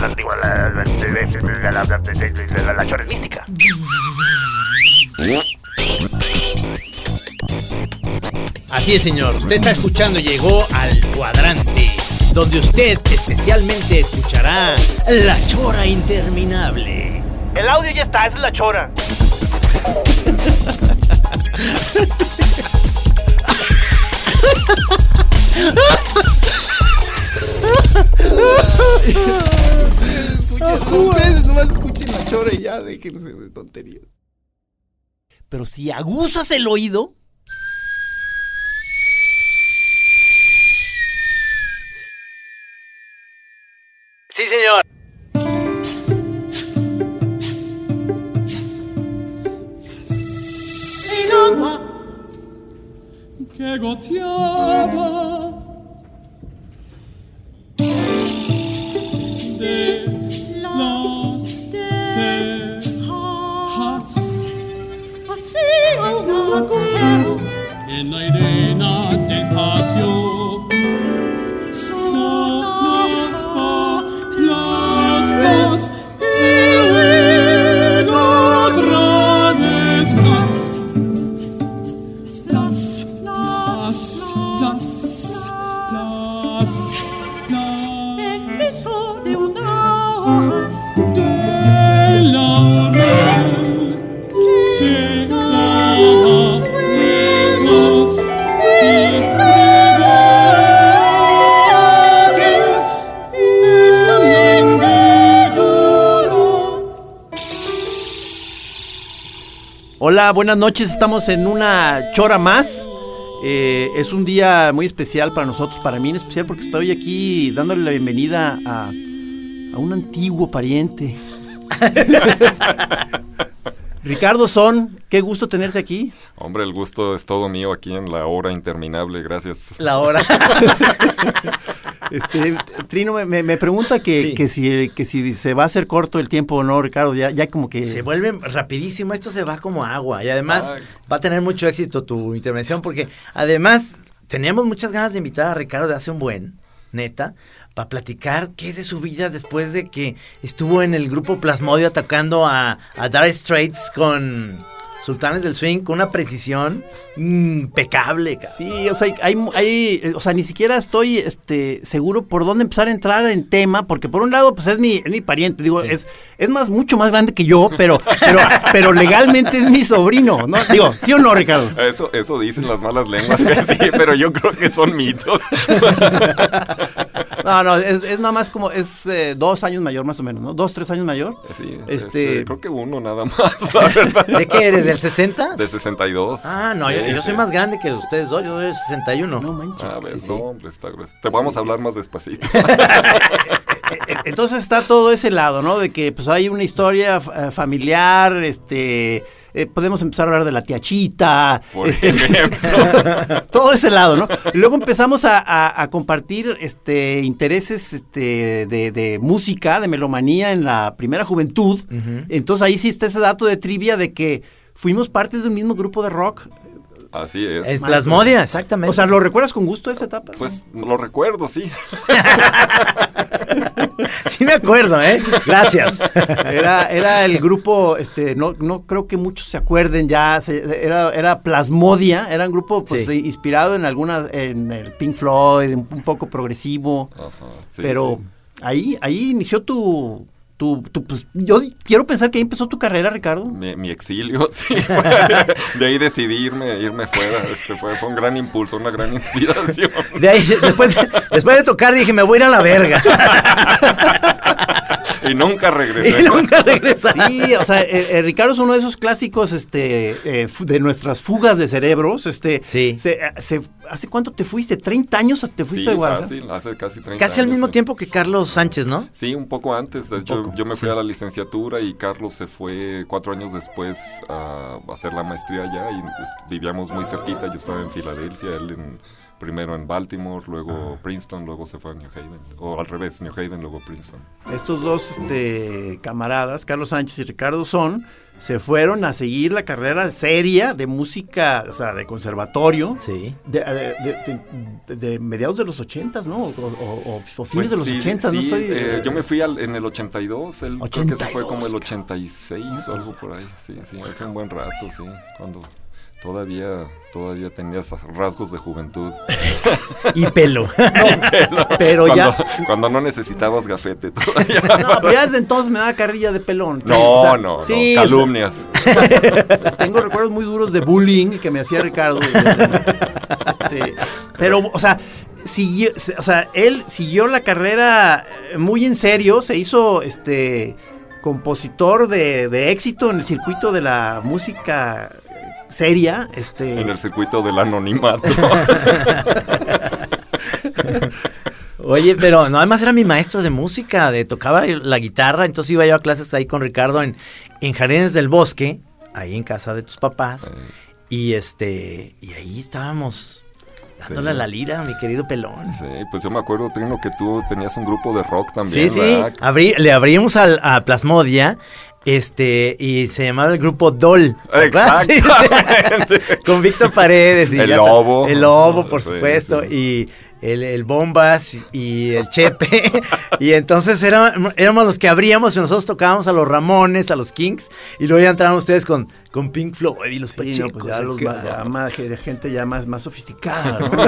La, digo, la, la, la, la, la- la Chora es mística. Así es, señor. Usted está escuchando y llegó al cuadrante, donde usted especialmente escuchará la chora interminable. El audio ya está, esa es la Chora. Ustedes nomás escuchen la chora y ya déjense de tonterías. Pero si aguzas el oído, Sí, señor. que goteaba hacía un agujero Hola, buenas noches. Estamos en una chora más. Eh, es un día muy especial para nosotros, para mí en especial, porque estoy aquí dándole la bienvenida a, a un antiguo pariente. Ricardo Son, qué gusto tenerte aquí. Hombre, el gusto es todo mío aquí en la hora interminable, gracias. La hora. Este, Trino me, me- me pregunta que, Sí. que si, que si se va a hacer corto el tiempo o no, Ricardo. Ya, ya como que. se vuelve rapidísimo. Esto se va como agua. Y además Ay. va a tener mucho éxito tu intervención porque además teníamos muchas ganas de invitar a Ricardo de hace un buen, neta, para platicar qué es de su vida después de que estuvo en el grupo Plasmodio atacando a, a Dire Straits con Sultanes del Swing con una precisión impecable. cabrón. Sí, o sea, hay, hay, eh, o sea, ni siquiera estoy este, seguro por dónde empezar a entrar en tema, porque por un lado, pues es mi, es mi pariente, digo, Sí. es, es más, mucho más grande que yo, pero, pero, pero legalmente es mi sobrino, ¿no? Digo, ¿sí o no, Ricardo? Eso, eso dicen las malas lenguas sí, pero yo creo que son mitos. No, no, es, es nada más como, es eh, dos años mayor más o menos, ¿no? Dos, tres años mayor. Sí, Este- este, creo que uno nada más, la verdad. ¿De qué eres? ¿Del 60? De 62. Ah, no, yo, Sí, yo sí. soy más grande que ustedes dos, yo soy del 61. No manches. A ver, Sí, no, hombre, está grueso. Te vamos a hablar más despacito. Entonces está todo ese lado, ¿no? De que pues hay una historia eh, familiar, este, eh, podemos empezar a hablar de la tía Chita, Por este, ejemplo. todo ese lado, ¿no? Y luego empezamos a, a- a compartir este intereses este, de, de música, de melomanía en la primera juventud. Entonces ahí sí está ese dato de trivia de que fuimos parte de un mismo grupo de rock. Así es. Es Plasmodia, exactamente. O sea, ¿lo recuerdas con gusto esa etapa? Pues lo recuerdo, sí. sí me acuerdo, ¿eh? Gracias. Era, era el grupo, este, no, no creo que muchos se acuerden ya, se- era, era Plasmodia, era un grupo pues, Sí. inspirado en algunas, en el Pink Floyd, un, un poco progresivo, Ajá, sí, pero sí. ahí, ahí inició tu, tu, tu, pues, yo quiero pensar que ahí empezó tu carrera, Ricardo. Mi, mi exilio, sí. de ahí decidí irme, irme fuera. Este fue, fue un gran impulso, una gran inspiración. De ahí, después, después de tocar dije, me voy a ir a la verga. y nunca regresé. Y nunca regresé. Sí, o sea, eh, eh, Ricardo es uno de esos clásicos este, eh, de nuestras fugas de cerebros. Este, Sí. se- se- ¿Hace cuánto te fuiste? ¿30 años te fuiste Sí, de Guadalajara? fácil, hace casi 30 Casi al sí. tiempo que Carlos Sánchez, ¿no? Sí, un poco antes. De hecho, yo me fui sí. a la licenciatura y Carlos se fue cuatro años después a hacer la maestría allá y vivíamos muy cerquita. Yo estaba en Filadelfia, él en- primero en Baltimore, luego Princeton, luego se fue a New Haven. O al revés, New Haven, luego Princeton. Estos dos este, camaradas, Carlos Sánchez y Ricardo Son, se fueron a seguir la carrera seria de música, o sea, de conservatorio. Sí. De, de- de- de- de mediados de los ochentas, ¿no? O, o- o- o fines de los Pues sí, ochentas, no sí, estoy... eh, eh, yo me fui al- en el 82, él creo que se fue como el 82, 86 o algo por ahí. Sí, sí, hace un buen rato, sí, cuando todavía todavía tenías rasgos de juventud. Y pelo. Pero cuando, ya... cuando no necesitabas gafete todavía. No, pero ya desde entonces me daba carrilla de pelón. No, O sea, no, sí, no, o sea, calumnias. Tengo recuerdos muy duros de bullying que me hacía Ricardo. Este, pero, o sea, siguió, o sea, él siguió la carrera muy en serio, se hizo este compositor de, de éxito en el circuito de la música seria. Este, en el circuito del anonimato. Oye, pero no, además era mi maestro de música, de tocaba la guitarra, entonces iba yo a clases ahí con Ricardo en, en Jardines del Bosque, ahí en casa de tus papás, y este, y ahí estábamos dándole Sí. a la lira, mi querido pelón. Sí, pues yo me acuerdo, Trino, que tú tenías un grupo de rock también. Sí, sí, le abrimos al- a Plasmodia, este, y se llamaba el grupo Dol. ¿te acuerdas? Sí. Exactamente. Con Víctor Paredes. Y El ya Lobo. El Lobo, por Sí, supuesto. sí. Y el, el Bombas y el Chepe. y entonces era- éramos los que abríamos y nosotros tocábamos a los Ramones, a los Kings. Y luego ya entraban ustedes con, con Pink Floyd y los Sí, no, pues ya los acá. más- ya más- de gente ya más, más sofisticada, ¿no?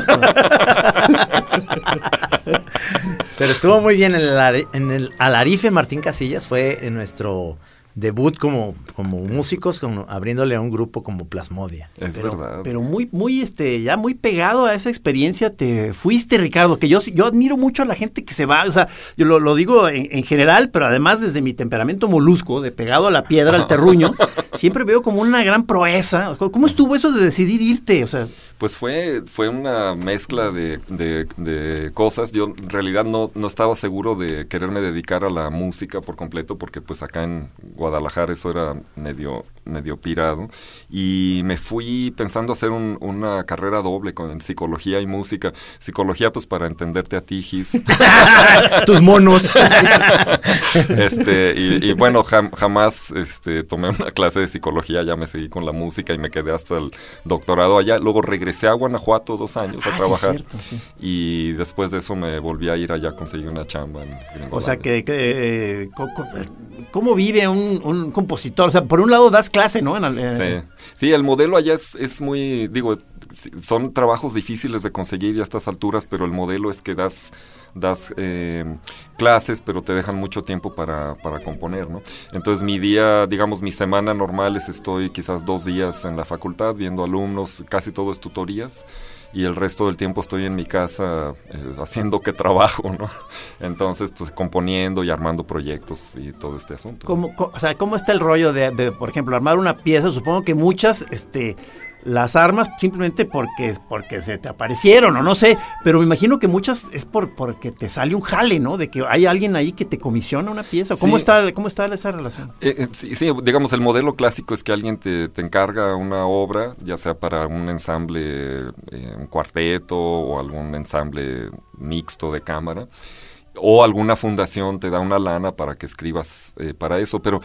Pero estuvo muy bien en el, en el Alarife Martín Casillas. Fue en nuestro debut como, como músicos, como abriéndole a un grupo como Plasmodia. Es pero, verdad. pero muy, muy, este, ya muy pegado a esa experiencia te fuiste, Ricardo, que yo, yo admiro mucho a la gente que se va, o sea, yo lo, lo digo en, en general, pero además desde mi temperamento molusco, de pegado a la piedra, al terruño, siempre veo como una gran proeza. ¿Cómo estuvo eso de decidir irte? O sea, Pues fue, fue una mezcla de, de- de cosas. Yo en realidad no, no estaba seguro de quererme dedicar a la música por completo, porque pues acá en Guadalajara eso era medio, medio pirado. Y me fui pensando hacer un- una carrera doble con en psicología y música. Psicología pues para entenderte a ti, Gis. Tus monos. este, y, y bueno, jam- jamás este, tomé una clase de psicología, ya me seguí con la música y me quedé hasta el doctorado allá. Luego regresé a Guanajuato dos años Ah, a sí, trabajar. cierto, sí. Y después de eso me volví a ir allá, conseguí una chamba en o sea, que, que, eh, ¿cómo vive un, un compositor? O sea, por un lado das clase, ¿no? En eh, Sí. sí, el modelo allá es, es muy, digo, son trabajos difíciles de conseguir a estas alturas, pero el modelo es que das das eh, clases, pero te dejan mucho tiempo para, para componer, ¿no? Entonces mi día, digamos, mi semana normal es estoy quizás dos días en la facultad viendo alumnos, casi todo es tutorías, y el resto del tiempo estoy en mi casa eh, haciendo que trabajo, ¿no? Entonces, pues componiendo y armando proyectos y todo este asunto. ¿Cómo, o sea, ¿cómo está el rollo de, de, por ejemplo, armar una pieza? Supongo que muchas, este, las armas simplemente porque, porque se te aparecieron o no sé, pero me imagino que muchas es por porque te sale un jale, ¿no? De que hay alguien ahí que te comisiona una pieza. ¿Cómo Sí. está, cómo está esa relación? Eh, eh, sí, sí, digamos, el modelo clásico es que alguien te, te encarga una obra, ya sea para un ensamble, eh, un cuarteto o algún ensamble mixto de cámara, o alguna fundación te da una lana para que escribas eh, para eso. Pero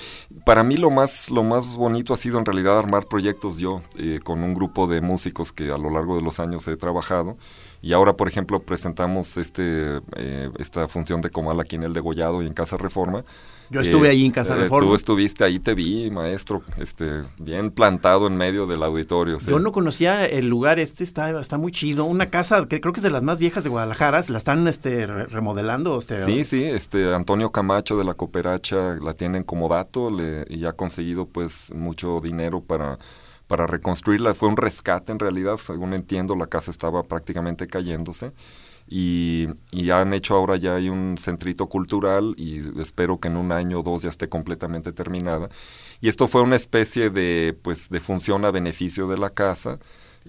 para mí lo más, lo más bonito ha sido en realidad armar proyectos yo, eh, con un grupo de músicos que a lo largo de los años he trabajado. Y ahora, por ejemplo, presentamos este, eh, esta función de Comal aquí en el Degollado y en Casa Reforma. Yo estuve ahí en Casa eh, Reforma. Tú estuviste ahí, te vi, maestro, este, bien plantado en medio del auditorio. sí. Yo no conocía el lugar, este está, está muy chido. Una casa que creo que es de las más viejas de Guadalajara, la están este, re- remodelando. Sí, sí, este Antonio Camacho de la Cooperacha la tienen como dato le- y ha conseguido pues mucho dinero para, para reconstruirla. Fue un rescate en realidad, según entiendo, la casa estaba prácticamente cayéndose. Y, han hecho ahora ya hay un centrito cultural y espero que en un año o dos ya esté completamente terminada. Y esto fue una especie de, pues, de función a beneficio de la casa.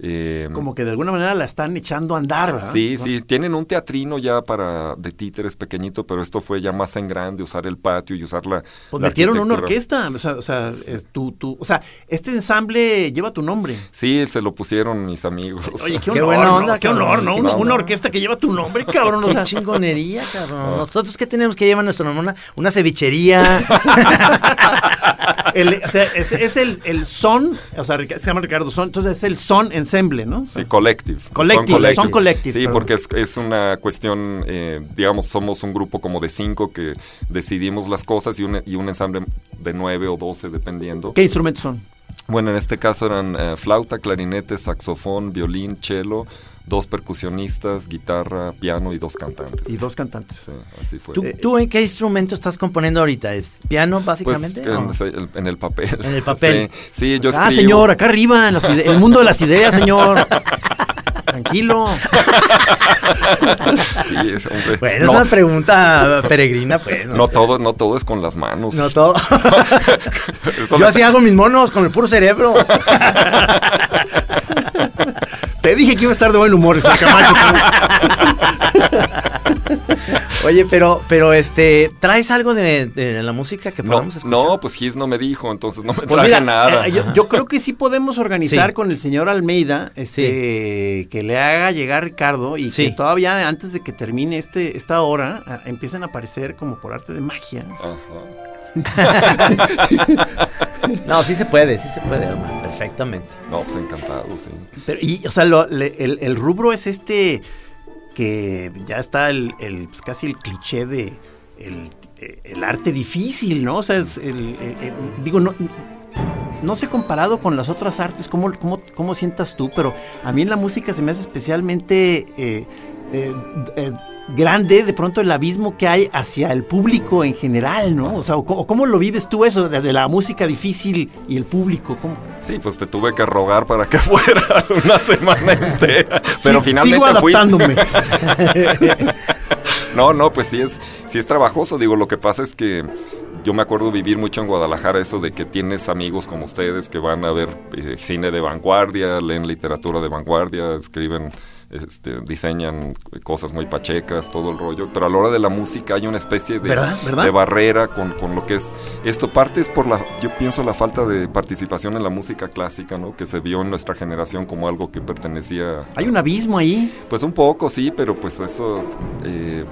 Eh, Como que de alguna manera la están echando a andar, ¿verdad? Sí, sí, tienen un teatrino ya para de títeres pequeñito, pero esto fue ya más en grande, usar el patio y usar la. Pues la metieron una orquesta, o sea, o sea, eh, tú, tú, o sea, este ensamble lleva tu nombre. Sí, se lo pusieron mis amigos. Oye, qué, Qué honor, buena ¿no? onda, qué honor, ¿no? qué Una, orquesta que lleva tu nombre, cabrón. o Qué sea, chingonería, cabrón. Nosotros qué tenemos que llevar nuestro nombre, una, una cevichería. el- o sea, es, es el, el son, o sea, se llama Ricardo Son, entonces es el son ensemble, ¿no? Sí, collective. Collective, son collective, Sí, porque es, es una cuestión, eh, digamos, somos un grupo como de cinco que decidimos las cosas y un, y un ensamble de nueve o doce, dependiendo. ¿Qué instrumentos son? Bueno, en este caso eran eh, flauta, clarinete, saxofón, violín, cello, dos percusionistas, guitarra, piano y dos cantantes. Y dos cantantes. Sí, así fue. ¿Tú, tú en qué instrumento estás componiendo ahorita? ¿Es piano, Pues básicamente? en, el, en el papel. En el papel. Sí, sí, yo ah, escribo. señor, acá arriba, en las ide- el mundo de las ideas, señor. Tranquilo. Sí, hombre. Bueno, no, es una pregunta peregrina, pues. no sé. todo, no todo es con las manos. No todo. Eso Yo así hago mis monos con el puro cerebro. Te dije que iba a estar de buen humor, señor Camacho. Oye, pero, pero este, ¿traes algo de, de la música que No, podamos escuchar? no, pues Gis no me dijo, entonces no me Pues traje mira, nada. eh, yo, yo creo que sí podemos organizar Sí. con el señor Almeida, este, que le haga llegar Ricardo y Sí. que todavía antes de que termine este, esta hora ah, empiecen a aparecer como por arte de magia. Ajá. No, sí se puede, sí se puede, hermano, perfectamente. No, pues encantado, sí. Pero, y, o sea, lo- le- el, el rubro es este que ya está el, el, pues, casi el cliché de el, el arte difícil, ¿no? O sea, es el, el- el- digo, no, no sé comparado con las otras artes, ¿cómo, cómo, cómo sientas tú? Pero a mí en la música se me hace especialmente eh, eh, eh, grande de pronto el abismo que hay hacia el público en general, ¿no? O sea, ¿cómo, cómo lo vives tú eso de, la música difícil y el público? ¿Cómo? Sí, pues te tuve que rogar para que fueras una semana entera. Pero Sí, finalmente sigo adaptándome. No, no, pues sí es, sí es trabajoso. Digo, lo que pasa es que yo me acuerdo vivir mucho en Guadalajara eso de que tienes amigos como ustedes que van a ver eh, cine de vanguardia, leen literatura de vanguardia, escriben, este, diseñan cosas muy pachecas, todo el rollo. Pero a la hora de la música hay una especie de, ¿Verdad? ¿Verdad? de barrera con, con lo que es esto. Parte es por la, yo pienso la falta de participación en la música clásica, ¿no? Que se vio en nuestra generación como algo que pertenecía Hay un abismo ahí. pues un poco, sí, pero pues eso eh,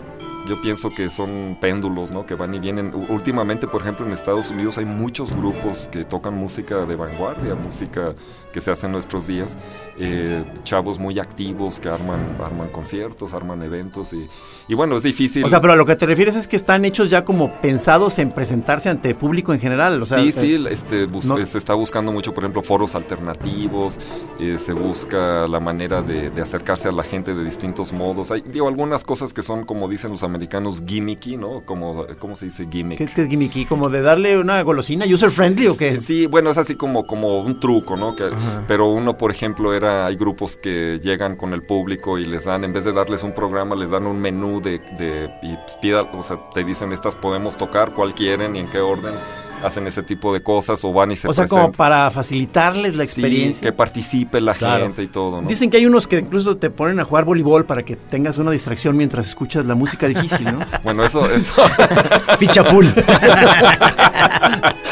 yo pienso que son péndulos, ¿no? Que van y vienen. Últimamente, por ejemplo, en Estados Unidos hay muchos grupos que tocan música de vanguardia, música que se hace en nuestros días. eh, chavos muy activos que arman, arman conciertos, arman eventos y, y bueno, es difícil. O sea, pero a lo que te refieres es que están hechos ya como pensados en presentarse ante público en general. O sea, sí, eh, sí, este, bus- no- se está buscando mucho, por ejemplo, foros alternativos, eh, se busca la manera de, de acercarse a la gente de distintos modos. Hay, digo, algunas cosas que son, como dicen los americanos, gimmicky, ¿no? Como, ¿Cómo se dice gimmick? ¿Qué, qué es gimmicky? ¿Como de darle una golosina user friendly o qué? Sí, bueno, es así como, como un truco, ¿no? Que, pero uno, por ejemplo, era, hay grupos que llegan con el público y les dan, en vez de darles un programa, les dan un menú de, de y pues, pida, o sea, te dicen estas podemos tocar, cuál quieren y en qué orden. Hacen ese tipo de cosas o van y se O sea, como para facilitarles la Sí, experiencia. que participe la Claro. gente y todo, ¿no? Dicen que hay unos que incluso te ponen a jugar voleibol para que tengas una distracción mientras escuchas la música difícil, ¿no? Bueno, eso, eso. Ficha pool.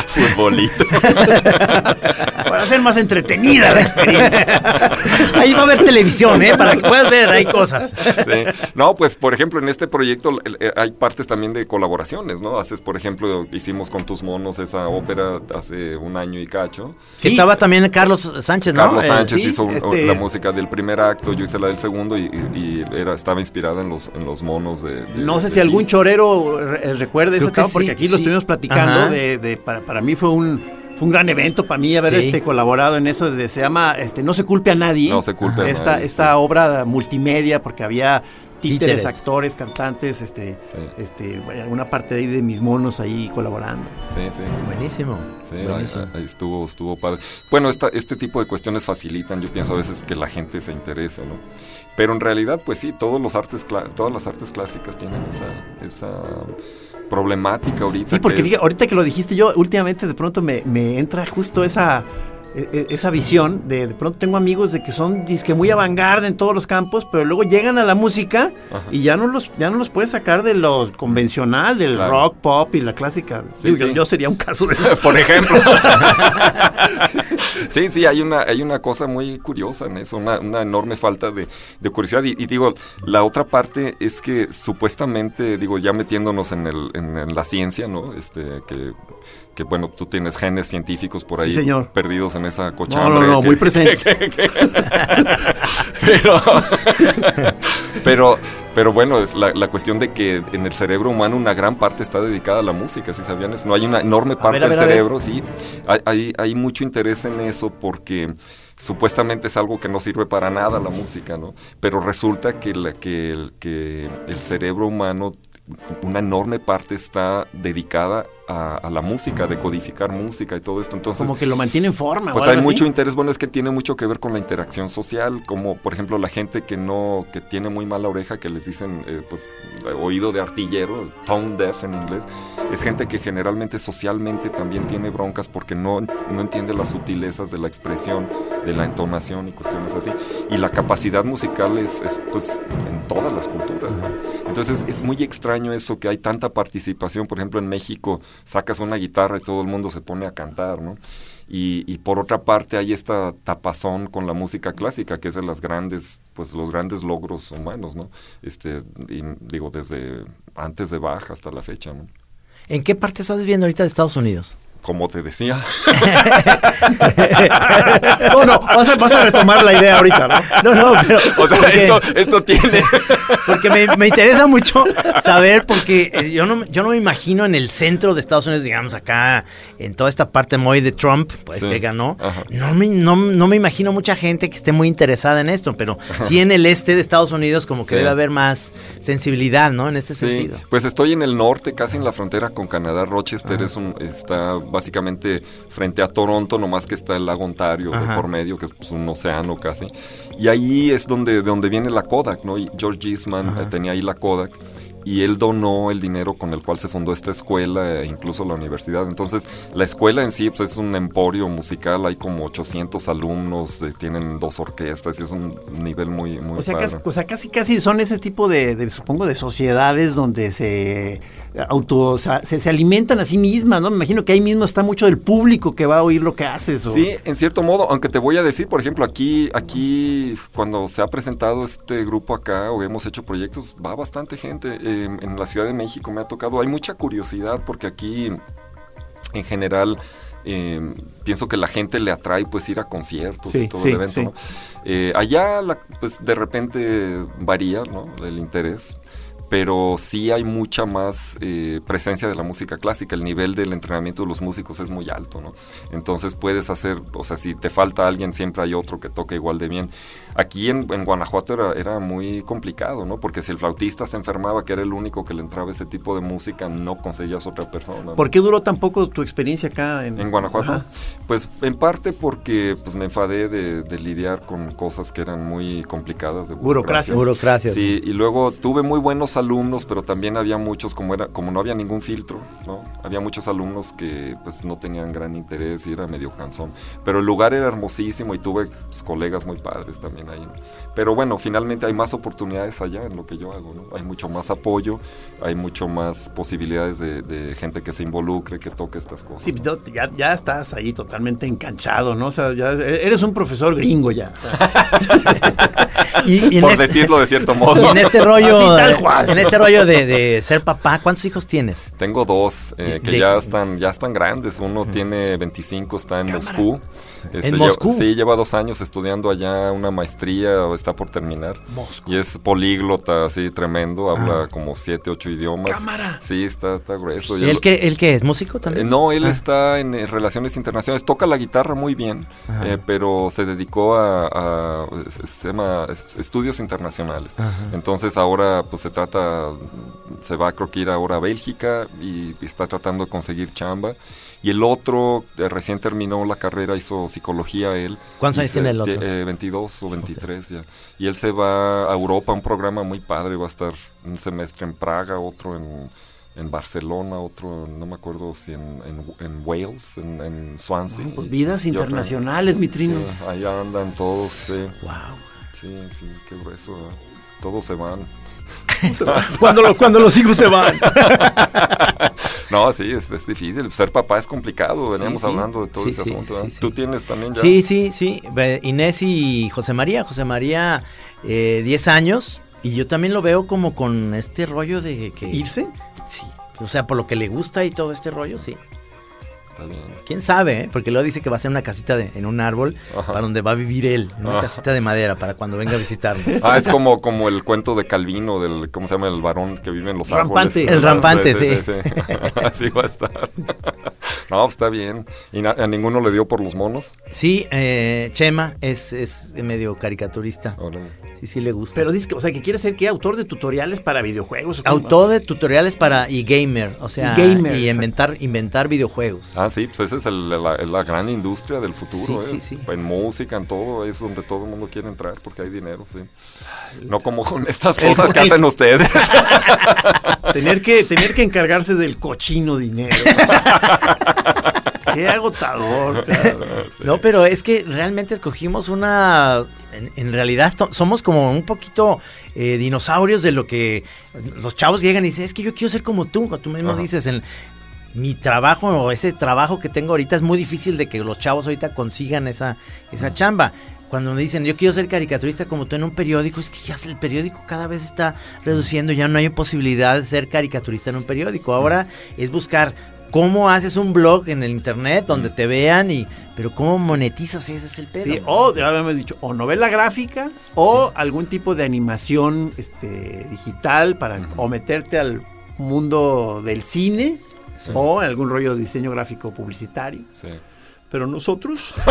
Futbolito. Para hacer más entretenida la experiencia. Ahí va a haber televisión, ¿eh? Para que puedas ver, hay cosas. Sí. No, pues por ejemplo, en este proyecto eh, hay partes también de colaboraciones, ¿no? Haces, por ejemplo, hicimos con tus monos esa ópera hace un año y cacho. Estaba también Carlos Sánchez, ¿no? Carlos Eh, Sánchez sí, hizo este- la música del primer acto, yo hice la del segundo y, era, estaba inspirada en los, en los monos de... de- No sé de si algún chorero eh, recuerde esa etapa, porque sí, aquí lo estuvimos platicando. Ajá. De, de- para, para mí fue un, fue un gran evento, para mí haber Sí. este, colaborado en eso. De, se llama este, No se culpe a nadie. No se culpe a esta, nadie, Esta sí. obra multimedia, porque había títeres, Títeres. actores, cantantes, este, Sí. este, bueno, una parte de ahí de mis monos ahí colaborando. Sí, sí. Buenísimo. Sí, ahí, buenísimo. ahí estuvo, estuvo padre. Bueno, esta, este tipo de cuestiones facilitan, yo pienso a veces que la gente se interese, ¿no? Pero en realidad, pues sí, todos los artes, todas las artes clásicas tienen esa, esa problemática ahorita. Sí, porque que es- ahorita que lo dijiste yo, últimamente de pronto me, me entra justo esa, e- e- esa visión de de pronto tengo amigos de que son disque muy avant en todos los campos, pero luego llegan a la música Ajá. y ya no los ya no los puedes sacar de lo convencional, del Claro. rock, pop y la clásica. Sí, yo- sí. Yo, sería un caso de eso. Por ejemplo. sí, sí, hay una, hay una cosa muy curiosa en eso, una, una enorme falta de, de curiosidad. Y, y digo, la otra parte es que supuestamente, digo, ya metiéndonos en, el, en, en la ciencia, ¿no? Este, que, que bueno, tú tienes genes científicos por Sí, ahí señor. perdidos en esa No, cochambre. no, no, que- muy presentes. pero, pero, pero bueno, es la, la cuestión de que en el cerebro humano una gran parte está dedicada a la música, ¿sí sabían eso? No hay una enorme parte ver, del ver. cerebro, sí. Hay, hay, hay mucho interés en eso porque supuestamente es algo que no sirve para nada la música, ¿no? Pero resulta que, la, que, el, que el cerebro humano, una enorme parte está dedicada a, a la música, a decodificar música y todo esto. Entonces, Como que lo mantiene en forma. o pues algo hay así. mucho interés, bueno, es que tiene mucho que ver con la interacción social, como por ejemplo la gente que no, que tiene muy mala oreja, que les dicen, eh, pues, oído de artillero, tone deaf en inglés, es gente que generalmente socialmente también tiene broncas porque no, no entiende las sutilezas de la expresión, de la entonación y cuestiones así. Y la capacidad musical es, es, pues, en todas las culturas, ¿no? Entonces es muy extraño eso, que hay tanta participación, por ejemplo, en México sacas una guitarra y todo el mundo se pone a cantar, ¿no? Y, por otra parte hay esta tapazón con la música clásica, que es de las grandes, pues los grandes logros humanos, ¿no? Este, digo, desde antes de Bach hasta la fecha, ¿no? ¿En qué parte estás viviendo ahorita de Estados Unidos? Como te decía. No, no, vas a, vas a retomar la idea ahorita, ¿no? No, no, pero. o sea, porque- esto, esto tiene... Porque me, me interesa mucho saber, porque eh, yo no, yo no me imagino en el centro de Estados Unidos, digamos acá, en toda esta parte muy de Trump, pues Sí, que ganó. ajá. No me, no, no me imagino mucha gente que esté muy interesada en esto, pero sí en el este de Estados Unidos, como que Sí. debe haber más sensibilidad, ¿no? En este Sí, sentido. pues estoy en el norte, casi en la frontera con Canadá. Rochester es un, está básicamente frente a Toronto, nomás que está el lago Ontario de por medio, que es pues, un océano casi. Y ahí es donde, de donde viene la Kodak, ¿no? Y George Eastman eh, tenía ahí la Kodak. Y él donó el dinero con el cual se fundó esta escuela e incluso la universidad. Entonces, la escuela en sí pues, es un emporio musical. Hay como 800 alumnos, eh, tienen dos orquestas y es un nivel muy, muy O sea, padre. casi, o sea, casi, casi son ese tipo de, de, supongo, de sociedades donde se auto, o sea, se, se alimentan a sí mismas, ¿no? Me imagino que ahí mismo está mucho del público que va a oír lo que haces. o- Sí, en cierto modo, aunque te voy a decir, por ejemplo, aquí, aquí cuando se ha presentado este grupo acá o hemos hecho proyectos, va bastante gente. Eh, en la Ciudad de México me ha tocado, hay mucha curiosidad porque aquí en general eh, pienso que la gente le atrae pues ir a conciertos Sí, y todo sí, el evento. sí. ¿no? Eh, allá la- pues de repente varía ¿no? el interés. Pero sí hay mucha más eh, presencia de la música clásica. El nivel del entrenamiento de los músicos es muy alto, ¿no? Entonces puedes hacer, o sea, si te falta alguien, siempre hay otro que toque igual de bien. Aquí en, en Guanajuato era, era muy complicado, ¿no? Porque si el flautista se enfermaba, que era el único que le entraba ese tipo de música, no conseguías otra persona. ¿no? ¿Por qué duró tan poco tu experiencia acá en, En Guanajuato. Ajá. Pues en parte porque pues me enfadé de, de lidiar con cosas que eran muy complicadas de Burocracia. Burocracia. Sí, y luego tuve muy buenos alumnos, pero también había muchos, como era, como no había ningún filtro, ¿no? Había muchos alumnos que pues no tenían gran interés y era medio cansón. Pero el lugar era hermosísimo y tuve pues, colegas muy padres también también ahí. ¿no? Pero bueno, finalmente hay más oportunidades allá en lo que yo hago, ¿no? Hay mucho más apoyo, hay mucho más posibilidades de, de gente que se involucre, que toque estas cosas. Sí, ¿no? yo- ya, ya estás ahí totalmente enganchado, ¿no? O sea, ya eres un profesor gringo ya. Y, y Por este, decirlo de cierto y modo. en este rollo, Así, tal de- cual. en este rollo de, de ser papá, ¿cuántos hijos tienes? Tengo dos eh, que De- ya están ya están grandes. Uno tiene 25, está en Moscú. Este, ¿En lleva- Moscú? sí, lleva dos años estudiando allá una maestría, o está por terminar. Y es políglota, así tremendo, habla como siete, ocho idiomas. Cámara. Sí, está, está grueso. ¿Y él qué, él qué es? ¿Músico Eh, también? no, él Ah. está en eh, relaciones internacionales, toca la guitarra muy bien, eh, pero se dedicó a, a- se- llama es- estudios internacionales. Ajá. Entonces ahora pues se trata, se va creo que ir ahora a Bélgica y, y está tratando de conseguir chamba. Y el otro eh, recién terminó la carrera, hizo psicología él. ¿Cuántos años tiene el otro? eh, 22 o 23 ya. Y él se va a Europa, un programa muy padre, va a estar un semestre en Praga, otro en, en Barcelona, otro, no me acuerdo si en, en- en Wales, en, en Swansea. pues, vidas Y otra- internacionales, mi trino. Sí, ahí andan todos, sí. Wow. Sí, sí, qué grueso. ¿eh? Todos se van. Cuando, lo- cuando los hijos se van. No, sí, es, es difícil. Ser papá es complicado. Veníamos sí. hablando de todo Sí, ese sí, asunto. sí, ¿eh? sí. Tú tienes también ya. Sí, sí, sí. Inés y José María. José María, eh, 10 años. Y yo también lo veo como con este rollo de que... ¿Irse? Sí. O sea, por lo que le gusta y todo este rollo, sí. ¿Quién sabe? eh? Porque luego dice que va a hacer una casita de- en un árbol Ajá. para donde va a vivir él. en Una Ajá. casita de madera para cuando venga a visitarnos. Ah, es como, como el cuento de Calvino, del, ¿cómo se llama? El varón que vive en los Rampante. árboles. El rampante, sí. sí. Así va a estar. No, está bien. ¿Y a ninguno le dio por los monos? Sí, eh, Chema es, es medio caricaturista. Órale. Sí, sí le gusta. Pero dice que, o sea, que quiere ser que autor de tutoriales para videojuegos. Autor de tutoriales para y gamer, o sea, Y gamer, y inventar, inventar videojuegos. Ah, sí, pues esa es el- la, la gran industria del futuro. Sí, ¿eh? sí, sí. En música, en todo, es donde todo el mundo quiere entrar porque hay dinero, sí. No como con estas cosas que el- hacen ustedes. Tener que, tener que encargarse del cochino dinero. Qué agotador. No, pero es que realmente escogimos una. En, en realidad somos como un poquito eh, dinosaurios de lo que los chavos llegan y dicen: Es que yo quiero ser como tú. Tú mismo Ajá. dices, en, mi trabajo o ese trabajo que tengo ahorita es muy difícil de que los chavos ahorita consigan esa, esa chamba. Cuando me dicen, yo quiero ser caricaturista como tú en un periódico, es que ya el periódico cada vez está reduciendo, ya no hay posibilidad de ser caricaturista en un periódico. Ahora es buscar cómo haces un blog en el internet donde te vean y... Pero cómo monetizas, ese es el pedo. Sí, o ya habíamos dicho, o novela gráfica, o algún tipo de animación este, digital para o meterte al mundo del cine, Sí. o algún rollo de diseño gráfico publicitario. Sí. Pero nosotros,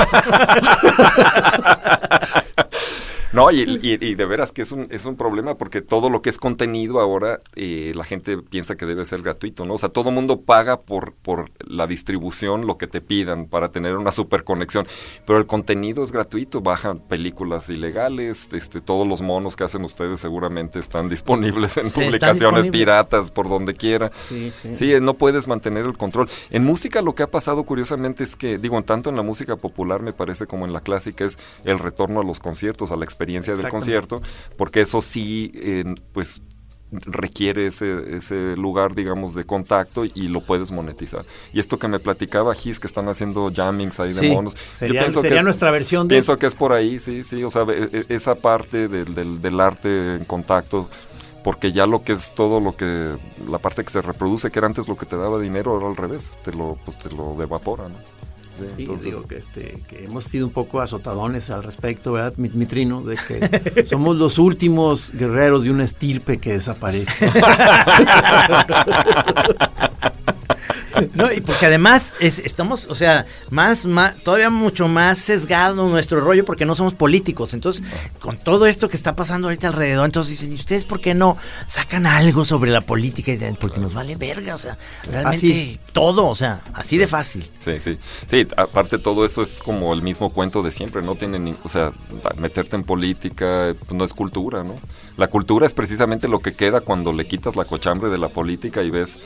No, y, y- y de veras que es un, es un problema porque todo lo que es contenido ahora eh, la gente piensa que debe ser gratuito, ¿no? O sea, todo mundo paga por, por la distribución, lo que te pidan para tener una super conexión, pero el contenido es gratuito, bajan películas ilegales, este, todos los monos que hacen ustedes seguramente están disponibles en Sí, publicaciones disponibles. piratas por donde quiera. sí, sí. Sí, no puedes mantener el control. En música lo que ha pasado curiosamente es que, digo, tanto en la música popular me parece como en la clásica es el retorno a los conciertos, a la experiencia del Exactamente. concierto, porque eso sí, eh, pues requiere ese, ese lugar, digamos, de contacto y lo puedes monetizar. Y esto que me platicaba Gis, que están haciendo jammings ahí de monos. yo Sería, que es- nuestra versión de Pienso que es por ahí, sí, sí, o sea, e- e- esa parte del, del, del arte en contacto, porque ya lo que es todo lo que, la parte que se reproduce, que era antes lo que te daba dinero, ahora al revés, te lo, pues te lo evapora, ¿no? Sí, entonces- digo que, este, que hemos sido un poco azotadones al respecto, ¿verdad, mi, mi trino? De que somos los últimos guerreros de una estirpe que desaparece. No, y porque además es- estamos, o sea, más, más, todavía mucho más sesgado nuestro rollo porque no somos políticos. Entonces, con todo esto que está pasando ahorita alrededor, entonces dicen, ¿y ustedes por qué no sacan algo sobre la política? Y dicen, porque nos vale verga, o sea, realmente Así. todo, o sea, así de fácil. Sí, sí. Sí, aparte todo eso es como el mismo cuento de siempre, no tiene ni, o sea, meterte en política pues, no es cultura, ¿no? La cultura es precisamente lo que queda cuando le quitas la cochambre de la política y ves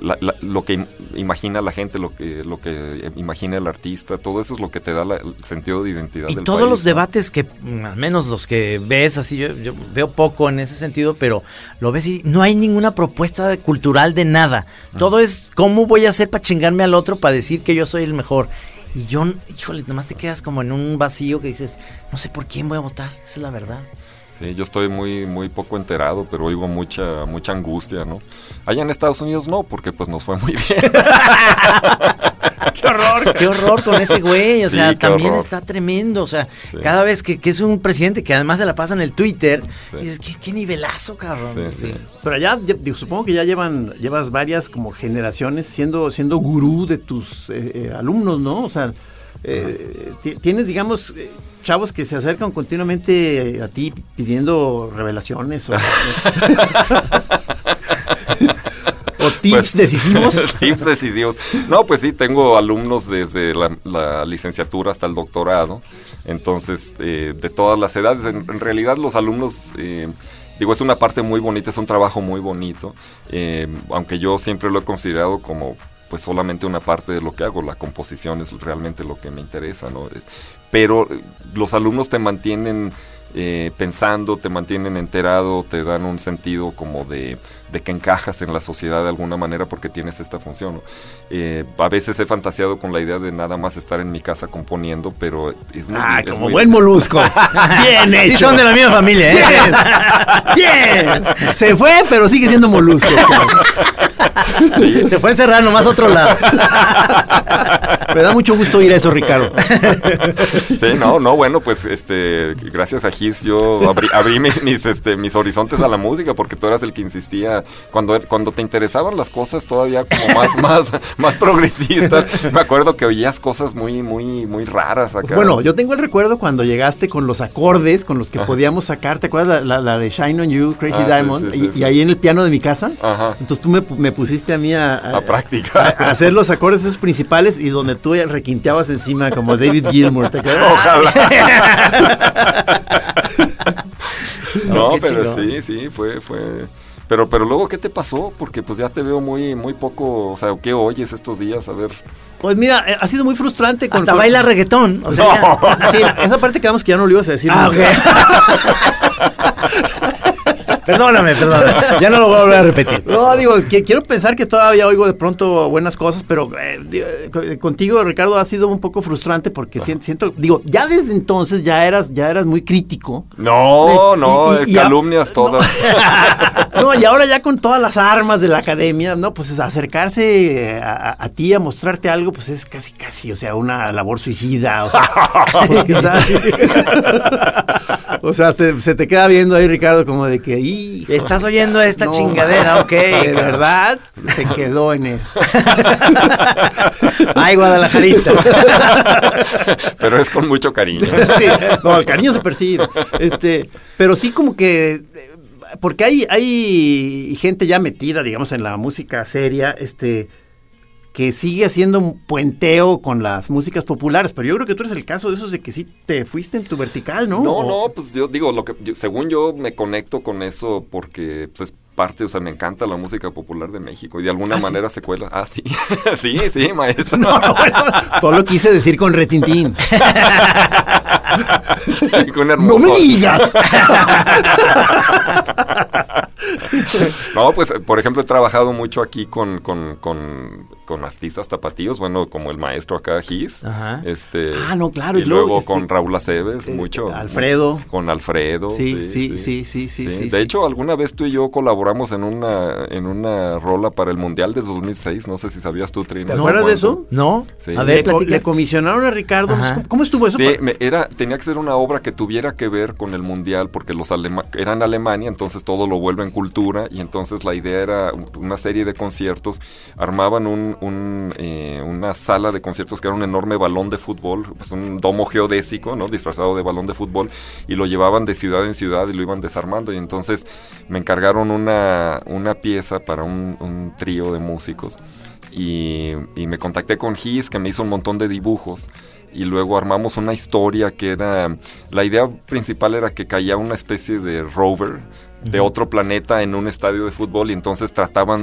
la- la- lo que im- imagina la gente, lo que, lo que imagina el artista, todo eso es lo que te da la- el sentido de identidad Y del todos país, los ¿no? debates que, mm, al menos los que ves, así yo, yo veo poco en ese sentido, pero lo ves y no hay ninguna propuesta cultural de nada. Todo es cómo voy a hacer para chingarme al otro, para decir que yo soy el mejor. Y yo, híjole, nomás te quedas como en un vacío que dices, no sé por quién voy a votar, esa es la verdad. Sí, yo estoy muy, muy poco enterado, pero oigo mucha, mucha angustia, ¿no? Allá en Estados Unidos no, porque pues nos fue muy bien. ¡Qué horror! ¡Qué horror con ese güey! O Sí, sea, también horror. está tremendo. O sea, Sí. cada vez que, que es un presidente que además se la pasa en el Twitter, Sí. dices, ¿qué, qué nivelazo, cabrón. Sí, Sí. sí. Pero digo, supongo que ya llevan, llevas varias como generaciones siendo, siendo gurú de tus eh, eh, alumnos, ¿no? O sea, eh, ti- tienes, digamos, eh, chavos que se acercan continuamente a ti pidiendo revelaciones o, o tips Pues, decisivos. tips decisivos. No, pues sí, tengo alumnos desde la, la licenciatura hasta el doctorado. Entonces, eh, de todas las edades. En, en realidad, los alumnos, eh, digo, es una parte muy bonita, es un trabajo muy bonito. eh, aunque yo siempre lo he considerado como pues solamente una parte de lo que hago, la composición es realmente lo que me interesa, ¿no? Pero eh, los alumnos te mantienen eh, pensando, te mantienen enterado, te dan un sentido como de, de que encajas en la sociedad de alguna manera porque tienes esta función. ¿no? Eh, a veces he fantaseado con la idea de nada más estar en mi casa componiendo, pero es muy... Ah, es como muy- buen molusco. Bien hecho. Sí son de la misma familia, ¿eh? Bien. Se fue, pero sigue siendo molusco. Se fue encerrar nomás a otro lado. Me da mucho gusto ir a eso, Ricardo. Sí, no, no, bueno, pues este, gracias a Gis yo abrí, abrí mi- mis, este, mis horizontes a la música porque tú eras el que insistía, cuando, cuando te interesaban las cosas todavía como más, más, más progresistas, me acuerdo que oías cosas muy, muy, muy raras acá. Pues bueno, yo tengo el recuerdo cuando llegaste con los acordes con los que Ajá. podíamos sacar, ¿te acuerdas la, la- la de Shine on You, Crazy Ah, Diamond? sí, y, sí, y sí. ahí en el piano de mi casa. Ajá. Entonces tú me, pu- me pusiste a mí a, A practicar. a- a hacer los acordes esos principales y donde tú requinteabas encima como David Gilmour, ¿te acuerdas? No, qué pero sí, sí, fue, fue. Pero, pero luego, ¿qué te pasó? Porque pues ya te veo muy, muy poco, o sea, ¿qué oyes estos días? A ver. Pues mira, eh, ha sido muy frustrante con... Hasta baila reggaetón. O sea, No. Sí, esa parte quedamos que ya no lo ibas a decir. Ah, nunca. perdóname, perdóname. Ya no lo voy a volver a repetir. No, digo, que- quiero pensar que todavía oigo de pronto buenas cosas, pero eh, eh, co- contigo, Ricardo, ha sido un poco frustrante porque siento, siento- digo, ya desde entonces ya eras, ya eras muy crítico. No, no, y- y- y calumnias todas. No, y ahora ya con todas las armas de la academia, no, pues es acercarse eh, a, a- a ti a mostrarte algo, pues es casi, casi, o sea, una labor suicida, o sea, o sea, o sea, te- se te queda viendo ahí, Ricardo, como de que, hijo, Estás oyendo esta no, chingadera, ok. De verdad, se quedó en eso. Ay, Guadalajarita. pero es con mucho cariño. Sí, no, el cariño se percibe. Este, pero sí como que porque hay, hay gente ya metida, digamos, en la música seria, este, que sigue haciendo un puenteo con las músicas populares, pero yo creo que tú eres el caso de esos de que sí te fuiste en tu vertical, ¿no? No, no, pues yo digo, lo que yo- según yo me conecto con eso porque pues, es parte, o sea, me encanta la música popular de México y de alguna ¿Ah, sí? manera se cuela. Ah, sí, sí, sí, maestro. No, no, bueno, solo quise decir con retintín. Con ¡No me digas! No, pues por ejemplo he trabajado mucho aquí con, con, con, con artistas tapatíos, bueno, como el maestro acá, Gis. Ajá. Este, Ah, no, claro, Y, y luego, este, con Raúl Aceves, eh, mucho. Alfredo. mucho- con Alfredo. Sí, sí, sí, sí, sí, sí, De sí. hecho, alguna vez tú y yo colaboramos en una, en una rola para el Mundial de 2006, no sé si sabías tú, Trino. ¿Te acuerdas de eso? ¿No? Sí. A Le, ver, platica. le comisionaron a Ricardo. Ajá. ¿Cómo, estuvo eso? Sí, me- era, tenía que ser una obra que tuviera que ver con el mundial porque los alema eran Alemania, entonces todo lo vuelven cultura y entonces la idea era un- una serie de conciertos, armaban un, un, eh, una sala de conciertos que era un enorme balón de fútbol, pues un domo geodésico, ¿no? Disfrazado de balón de fútbol y lo llevaban de ciudad en ciudad y lo iban desarmando y entonces me encargaron una, una pieza para un, un trío de músicos y, y me contacté con Gis que me hizo un montón de dibujos y luego armamos una historia que era la idea principal era que caía una especie de rover de otro planeta en un estadio de fútbol y entonces trataban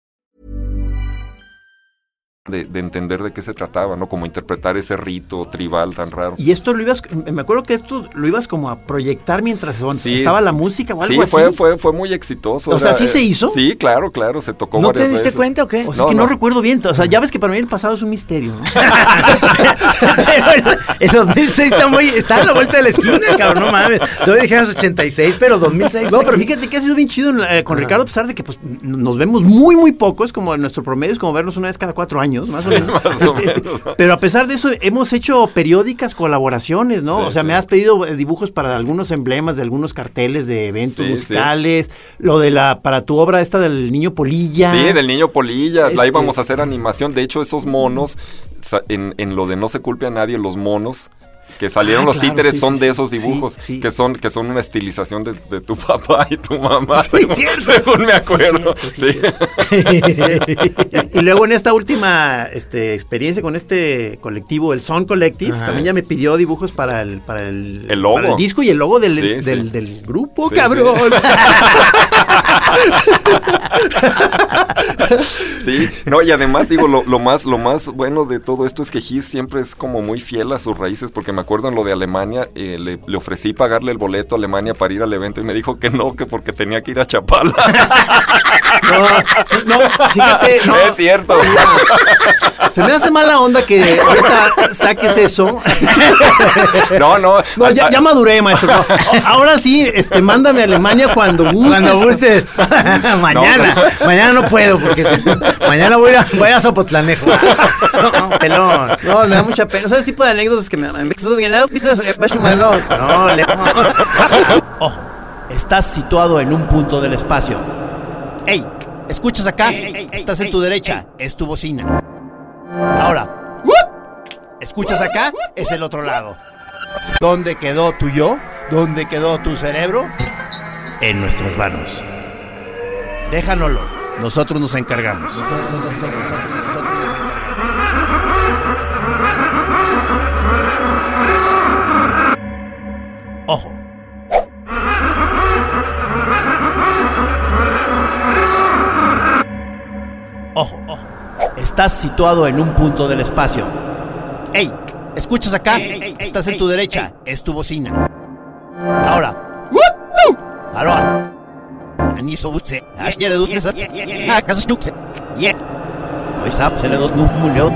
De, de entender de qué se trataba, ¿no? Como interpretar ese rito tribal tan raro. Y esto lo ibas, me acuerdo que esto lo ibas como a proyectar mientras Sí. estaba la música o algo Sí, así. fue, fue, fue muy exitoso. O sea, ¿sí eh, se hizo? Sí, claro, claro, se tocó ¿No te diste veces. cuenta o qué? O sea, No, es que no, no. recuerdo bien. O sea, ya ves que para mí el pasado es un misterio. ¿no? Pero el 2006 está muy. Está a la vuelta de la esquina, cabrón. No mames. Todavía dijeras 86, pero 2006. No, pero aquí. fíjate que ha sido bien chido eh, con Ricardo, a pesar de que pues, nos vemos muy, muy poco. Es como nuestro promedio, es como vernos una vez cada cuatro años, más o menos. Más o Este, este, menos. pero a pesar de eso, hemos hecho periódicas colaboraciones, ¿no? Sí, o sea, sí. me has pedido eh, dibujos para algunos emblemas de algunos carteles de eventos Sí, musicales. Lo de la, para tu obra esta del niño Polilla. Sí, del niño Polilla, Este- la íbamos a hacer animación. De hecho, esos monos, en, en lo de no se culpe a nadie, los monos que salieron Ah, los claro, títeres sí, son sí, de esos dibujos, sí. que son que son una estilización de, de tu papá y tu mamá. Según, me acuerdo. cierto, y luego en esta última este, experiencia con este colectivo, el Son Collective, Ajá. también ya me pidió dibujos para el, para el, El logo. para el disco y el logo del, del, sí. del grupo, cabrón. Sí, no, y además digo, lo, lo más, lo más bueno de todo esto es que Gis siempre es como muy fiel a sus raíces, porque me acuerdo en lo de Alemania, eh, le, le ofrecí pagarle el boleto a Alemania para ir al evento y me dijo que no, que porque tenía que ir a Chapala. No, no, fíjate, no. es cierto. Se me hace mala onda que ahorita saques eso. No, no. No, ya, ya maduré, maestro. Ahora sí, este, mándame a Alemania cuando gustes. Cuando gustes. mañana. Mañana no puedo porque mañana voy a, voy a Zapotlanejo. No, pelón. No, me da mucha pena. O sea, ese tipo de anécdotas que me, No, No, le- Ojo, estás situado en un punto del espacio. ¡Ey! ¿Escuchas acá? estás en tu derecha, es tu bocina. Ahora, ¿escuchas acá? Es el otro lado. ¿Dónde quedó tu yo? ¿Dónde quedó tu cerebro? En nuestras manos. Déjanoslo, nosotros nos encargamos. Ojo. Ojo, ojo. Estás situado en un punto del espacio. ¡Ey! ¿Escuchas acá? Estás en tu derecha. Es tu bocina. Ahora. Ahora. Aniso butse. Ayer dos mesas. Ah, casa stukse. Yeah. Hoy sap se le dos nu mulio.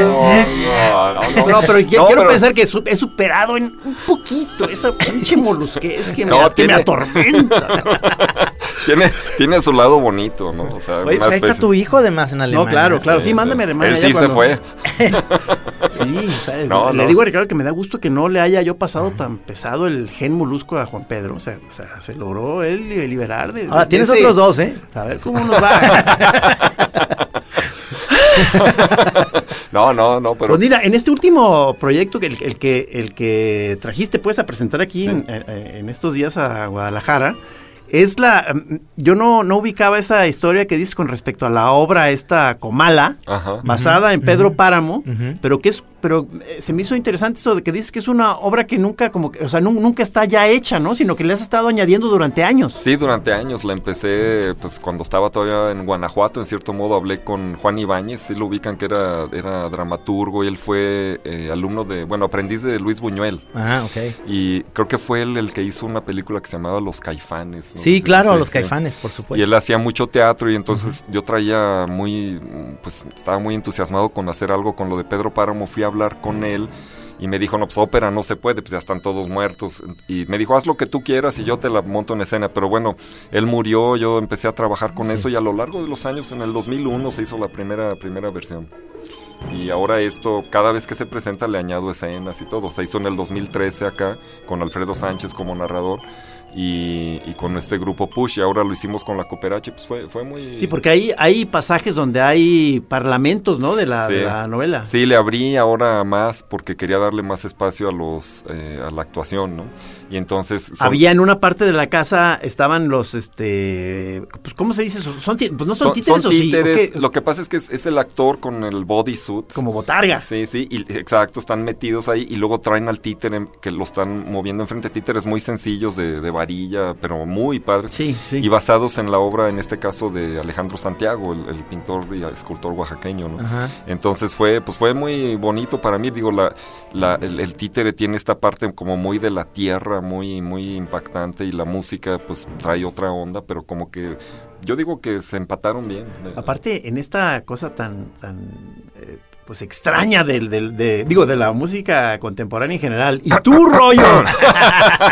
No, no, no. No, pero quiero pero- pensar que he superado en un poquito esa pinche molusquez que, me, No, que me tiene- atormenta. Tiene, tiene su lado bonito, ¿no? O sea, Oye, pues ahí está tu hijo además en Alemania. No, claro, claro. Sí, Sí, mándame sí. a Alemania Él ya sí se cuando- fue. Sí, ¿sabes? No, Le no. digo a Ricardo que me da gusto que no le haya yo pasado tan pesado el gen molusco a Juan Pedro. O sea, o sea, se logró él li- liberar de. Ahora de tienes ese- otros dos, ¿eh? A ver cómo nos va. No, no, no, pero Pues mira, en este último proyecto, que el, el que el que trajiste pues a presentar aquí en, eh, en estos días a Guadalajara, es la... mm, Yo no, no ubicaba esa historia que dices con respecto a la obra esta Comala, Ajá. basada en Pedro Páramo, pero que es... Pero eh, se me hizo interesante eso de que dices que es una obra que nunca, como que, o sea, nu- nunca está ya hecha, ¿no? Sino que le has estado añadiendo durante años. Sí, durante años la empecé, pues cuando estaba todavía en Guanajuato, en cierto modo hablé con Juan Ibáñez, sí lo ubican que era, era dramaturgo y él fue eh, alumno de, bueno, aprendiz de Luis Buñuel. Ah, ok. Y creo que fue él el que hizo una película que se llamaba Los Caifanes. ¿no? Sí, claro, sí, los sí. caifanes, por supuesto. Y él hacía mucho teatro y entonces yo traía muy, pues estaba muy entusiasmado con hacer algo con lo de Pedro Páramo. Fui a hablar con él y me dijo, no, pues ópera no se puede, pues ya están todos muertos. Y me dijo, haz lo que tú quieras y yo te la monto en escena. Pero bueno, él murió, yo empecé a trabajar con eso y a lo largo de los años, en el 2001 se hizo la primera, primera versión. Y ahora esto, cada vez que se presenta le añado escenas y todo. Se hizo en el 2013 acá, con Alfredo Sánchez como narrador. Y, y con este grupo Push, y ahora lo hicimos con la Cooperache, pues fue, fue muy... Sí, porque hay, hay pasajes donde hay parlamentos, ¿no? De la, de la novela. Sí, le abrí ahora más porque quería darle más espacio a los eh, a la actuación, ¿no? Y entonces son- Había en una parte de la casa estaban los este pues cómo se dice Son- son pues no son, títeres o sí, ¿o títeres. qué? Lo que pasa es que es, es el actor con el bodysuit. como botarga. Sí, sí, y, exacto, están metidos ahí y luego traen al títere que lo están moviendo enfrente. Títeres muy sencillos de, de varilla, pero muy padres. Sí, sí. Y basados en la obra, en este caso, de Alejandro Santiago, el, el pintor y escultor oaxaqueño, ¿no? Ajá. Entonces fue, pues fue muy bonito para mí. Digo, la, la- el, el títere tiene esta parte como muy de la tierra, muy, muy impactante, y la música, pues trae otra onda, pero como que yo digo que se empataron bien. Aparte en esta cosa tan tan eh, pues extraña del, del de, digo de la música contemporánea en general y tu rollo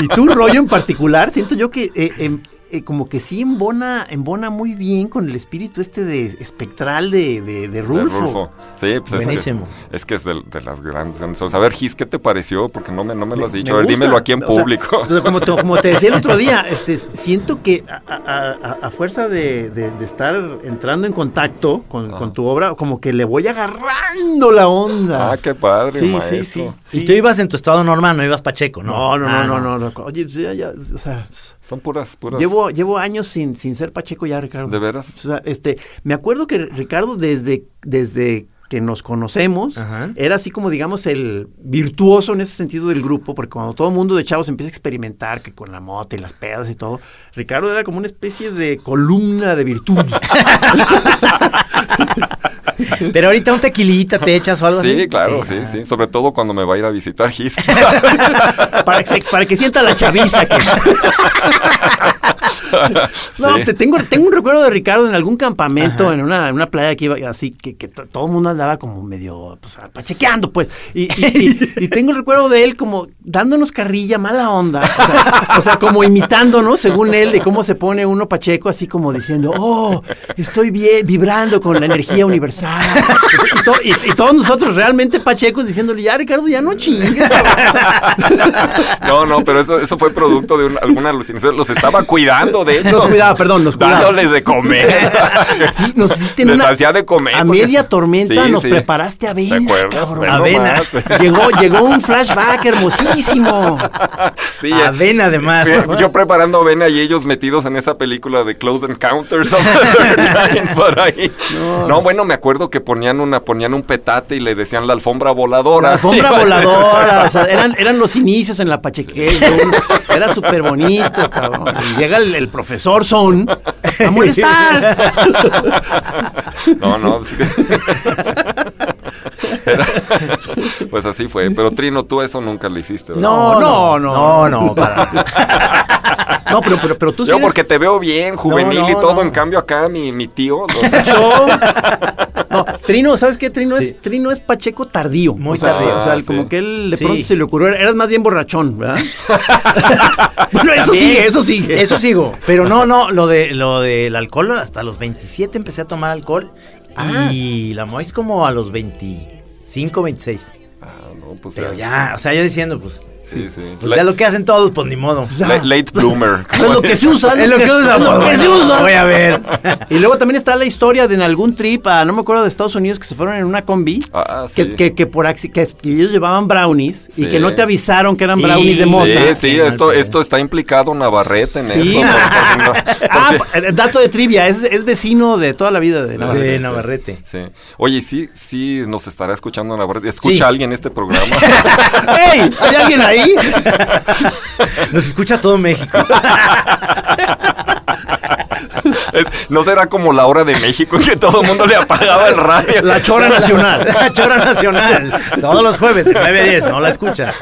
y tu rollo en particular siento yo que eh, em- eh, como que sí embona embona muy bien con el espíritu este de espectral de, de, de De Rulfo. Sí, pues es que- Buenísimo. Es que es de, de las grandes. canciones. A ver, Gis, ¿qué te pareció? Porque no me, no me lo has dicho. me A ver, dímelo aquí en O sea, público. pero como, te, como te decía el otro día, este, siento que a, a- a- a fuerza de, de- de estar entrando en contacto con, con tu obra, como que le voy agarrando la onda. ah, qué padre, Sí, sí, sí. Y tú ibas en tu estado normal, no ibas Pacheco, ¿no? No, no, Ah, no, no, no, no. Oye, ya, ya, o sea, Son puras, puras. llevo, llevo años sin, sin ser Pacheco ya, Ricardo. ¿De veras? O sea, este, me acuerdo que Ricardo desde, desde que nos conocemos, Ajá. era así como digamos el virtuoso en ese sentido del grupo, porque cuando todo el mundo de chavos empieza a experimentar que con la mota y las pedas y todo, Ricardo era como una especie de columna de virtud. Pero ahorita un tequilita te echas o algo así. Sí, claro, sí, sí, Sobre todo cuando me va a ir a visitar Gis. para, que se- para que sienta la chaviza. que- No, Sí. te tengo, tengo un recuerdo de Ricardo en algún campamento, en una, en una playa que iba así, que, que to- todo el mundo andaba como medio, pues, pachequeando, pues. Y, y- y- y tengo el recuerdo de él como dándonos carrilla, mala onda. O sea, o sea, como imitándonos, según él, de cómo se pone uno pacheco, así como diciendo, oh, estoy bien, vibrando con la energía universal. Y, to- y- y todos nosotros realmente pachecos diciéndole, ya, Ricardo, ya no chingues. cabrón". O sea, No, no, pero eso, eso fue producto de un- alguna alucinación. Los estaba cuidando, de hecho. Nos cuidaba, perdón, nos cuidaba. Dándoles de comer. Sí, nos hiciste Les una- hacía de comer. A porque- media tormenta Sí, nos sí. preparaste avena, ¿Te acuerdas? cabrón. Ve Avena. nomás. Llegó, llegó un flashback hermosísimo. Sí, Avena, además. fui- Yo preparando avena y ellos metidos en esa película de Close Encounters of the Third Kind por ahí. No, bueno, me acuerdo que ponían una, ponían un petate y le decían la alfombra voladora. La alfombra voladora, o sea, eran, eran los inicios en la uno. Era súper bonito, cabrón. Y llega el, el profesor Son a molestar. No, no. Era- pues así fue. Pero Trino, tú eso nunca le hiciste, ¿verdad? No, no, No, no, para. No, pero, pero, pero tú sí Yo eres- porque te veo bien, juvenil No, y no, todo, no. en cambio acá mi, mi tío, sea, Yo, no, Trino, ¿sabes qué? Trino Sí. es Trino es Pacheco tardío. Muy O sea, tardío. O sea, como que él de pronto se le ocurrió. Eras más bien borrachón, ¿verdad? bueno, eso También. sigue, eso sigue. Eso sigo. Pero no, no, lo de lo del alcohol, hasta los 27 empecé a tomar alcohol. Ah. Y la Mois como a los 25, 26. Ah, no, pues Pero ya, o sea, yo diciendo, pues, Sí, sí. pues La- ya lo que hacen todos, pues ni modo. la- late bloomer. Es lo que se usa, Es lo que usa, es lo que se usa. Voy a ver. Y luego también está la historia de en algún trip, a, no me acuerdo de Estados Unidos, que se fueron en una combi. Ah, que, sí. que, que por acci- que, que ellos llevaban brownies y que no te avisaron que eran brownies de mota. Sí, sí, esto, esto está implicado Navarrete en Sí. esto. ¿no? Por si no- Ah, por eh, dato de trivia, es, es vecino de toda la vida de Navarrete. De sí, Navarrete. Sí. Oye, sí, sí, nos estará escuchando Navarrete. ¿Escucha Sí. alguien este programa? ¡Ey! ¿Hay alguien ahí? Nos escucha todo México. Es- ¿No será como la hora de México en que todo el mundo le apagaba el radio? La chora nacional. La Chora Nacional. Todos los jueves de 9 a 10, no la escucha.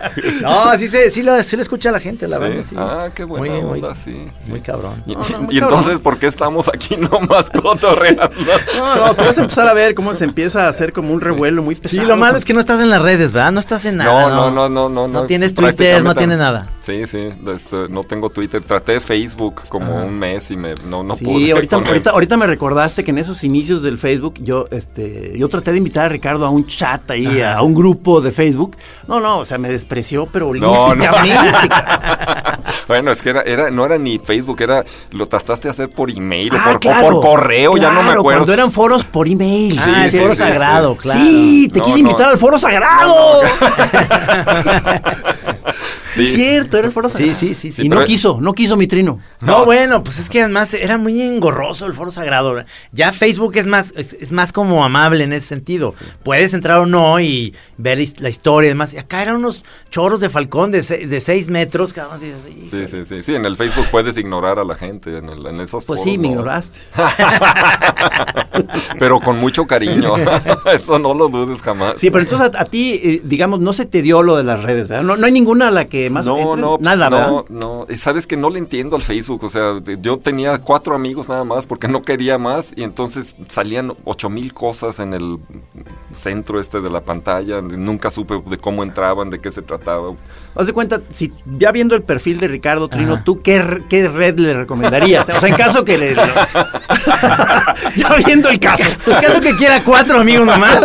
No, sí, se, sí, la, sí la escucha la gente, la Sí. verdad. Sí. Ah, qué buena Muy, muy- onda, sí, sí. Muy cabrón. Y, No, no, muy y cabrón. entonces, ¿por qué estamos aquí nomás cotorreando? No, no, tú vas a empezar a ver cómo se empieza a hacer como un revuelo muy Sí, pesado. lo malo es que no estás en las redes, ¿verdad? No estás en nada. No, no, no, no, no. No tienes Twitter, no tienes nada. Sí, sí, este, no tengo Twitter. Traté Facebook como un mes y me, no, no Sí, pude. Ahorita, ahorita, ahorita me recordaste que en esos inicios del Facebook yo, este, yo traté de invitar a Ricardo a un chat ahí, a un grupo de Facebook. No, no, o sea, me despreció, pero No, no. bueno, es que era, era, no era ni Facebook, era, lo trataste de hacer por email o, Ah, por, o claro, por correo, ya no me acuerdo. Cuando eran foros por email. Ah, el sí, foro sí, sagrado, sí. claro. Sí, te No, quise invitar al foro sagrado. Sí. Cierto, era el foro sagrado. Sí, sí, sí, sí. Y no quiso, no quiso mi trino. No, bueno, pues es que además era muy engorroso el foro sagrado. Ya Facebook es más, es, es más como amable en ese sentido. Puedes entrar o no y ver la his- la historia y demás. Y acá eran unos choros de falcón de, se- de seis metros. así, así, Sí, sí, sí, sí, en el Facebook puedes ignorar a la gente, en, el- en esos Pues foros sí, me no. ignoraste. Pero con mucho cariño, eso no lo dudes jamás. Sí, pero entonces a, a ti, eh, digamos, no se te dio lo de las redes, ¿verdad? No, no hay ninguna a la que más No, no, pues, nada, ¿verdad? no, no. Sabes que no le entiendo al Facebook. O sea, yo tenía cuatro amigos nada más porque no quería más y entonces salían ocho mil cosas en el centro este de la pantalla. Nunca supe de cómo entraban, de qué se trataba. Haz de cuenta, si ya viendo el perfil de Ricardo Trino, ¿tú qué, qué red le recomendarías? O sea, en caso que le... ya viendo el caso. En caso que quiera cuatro amigos nomás.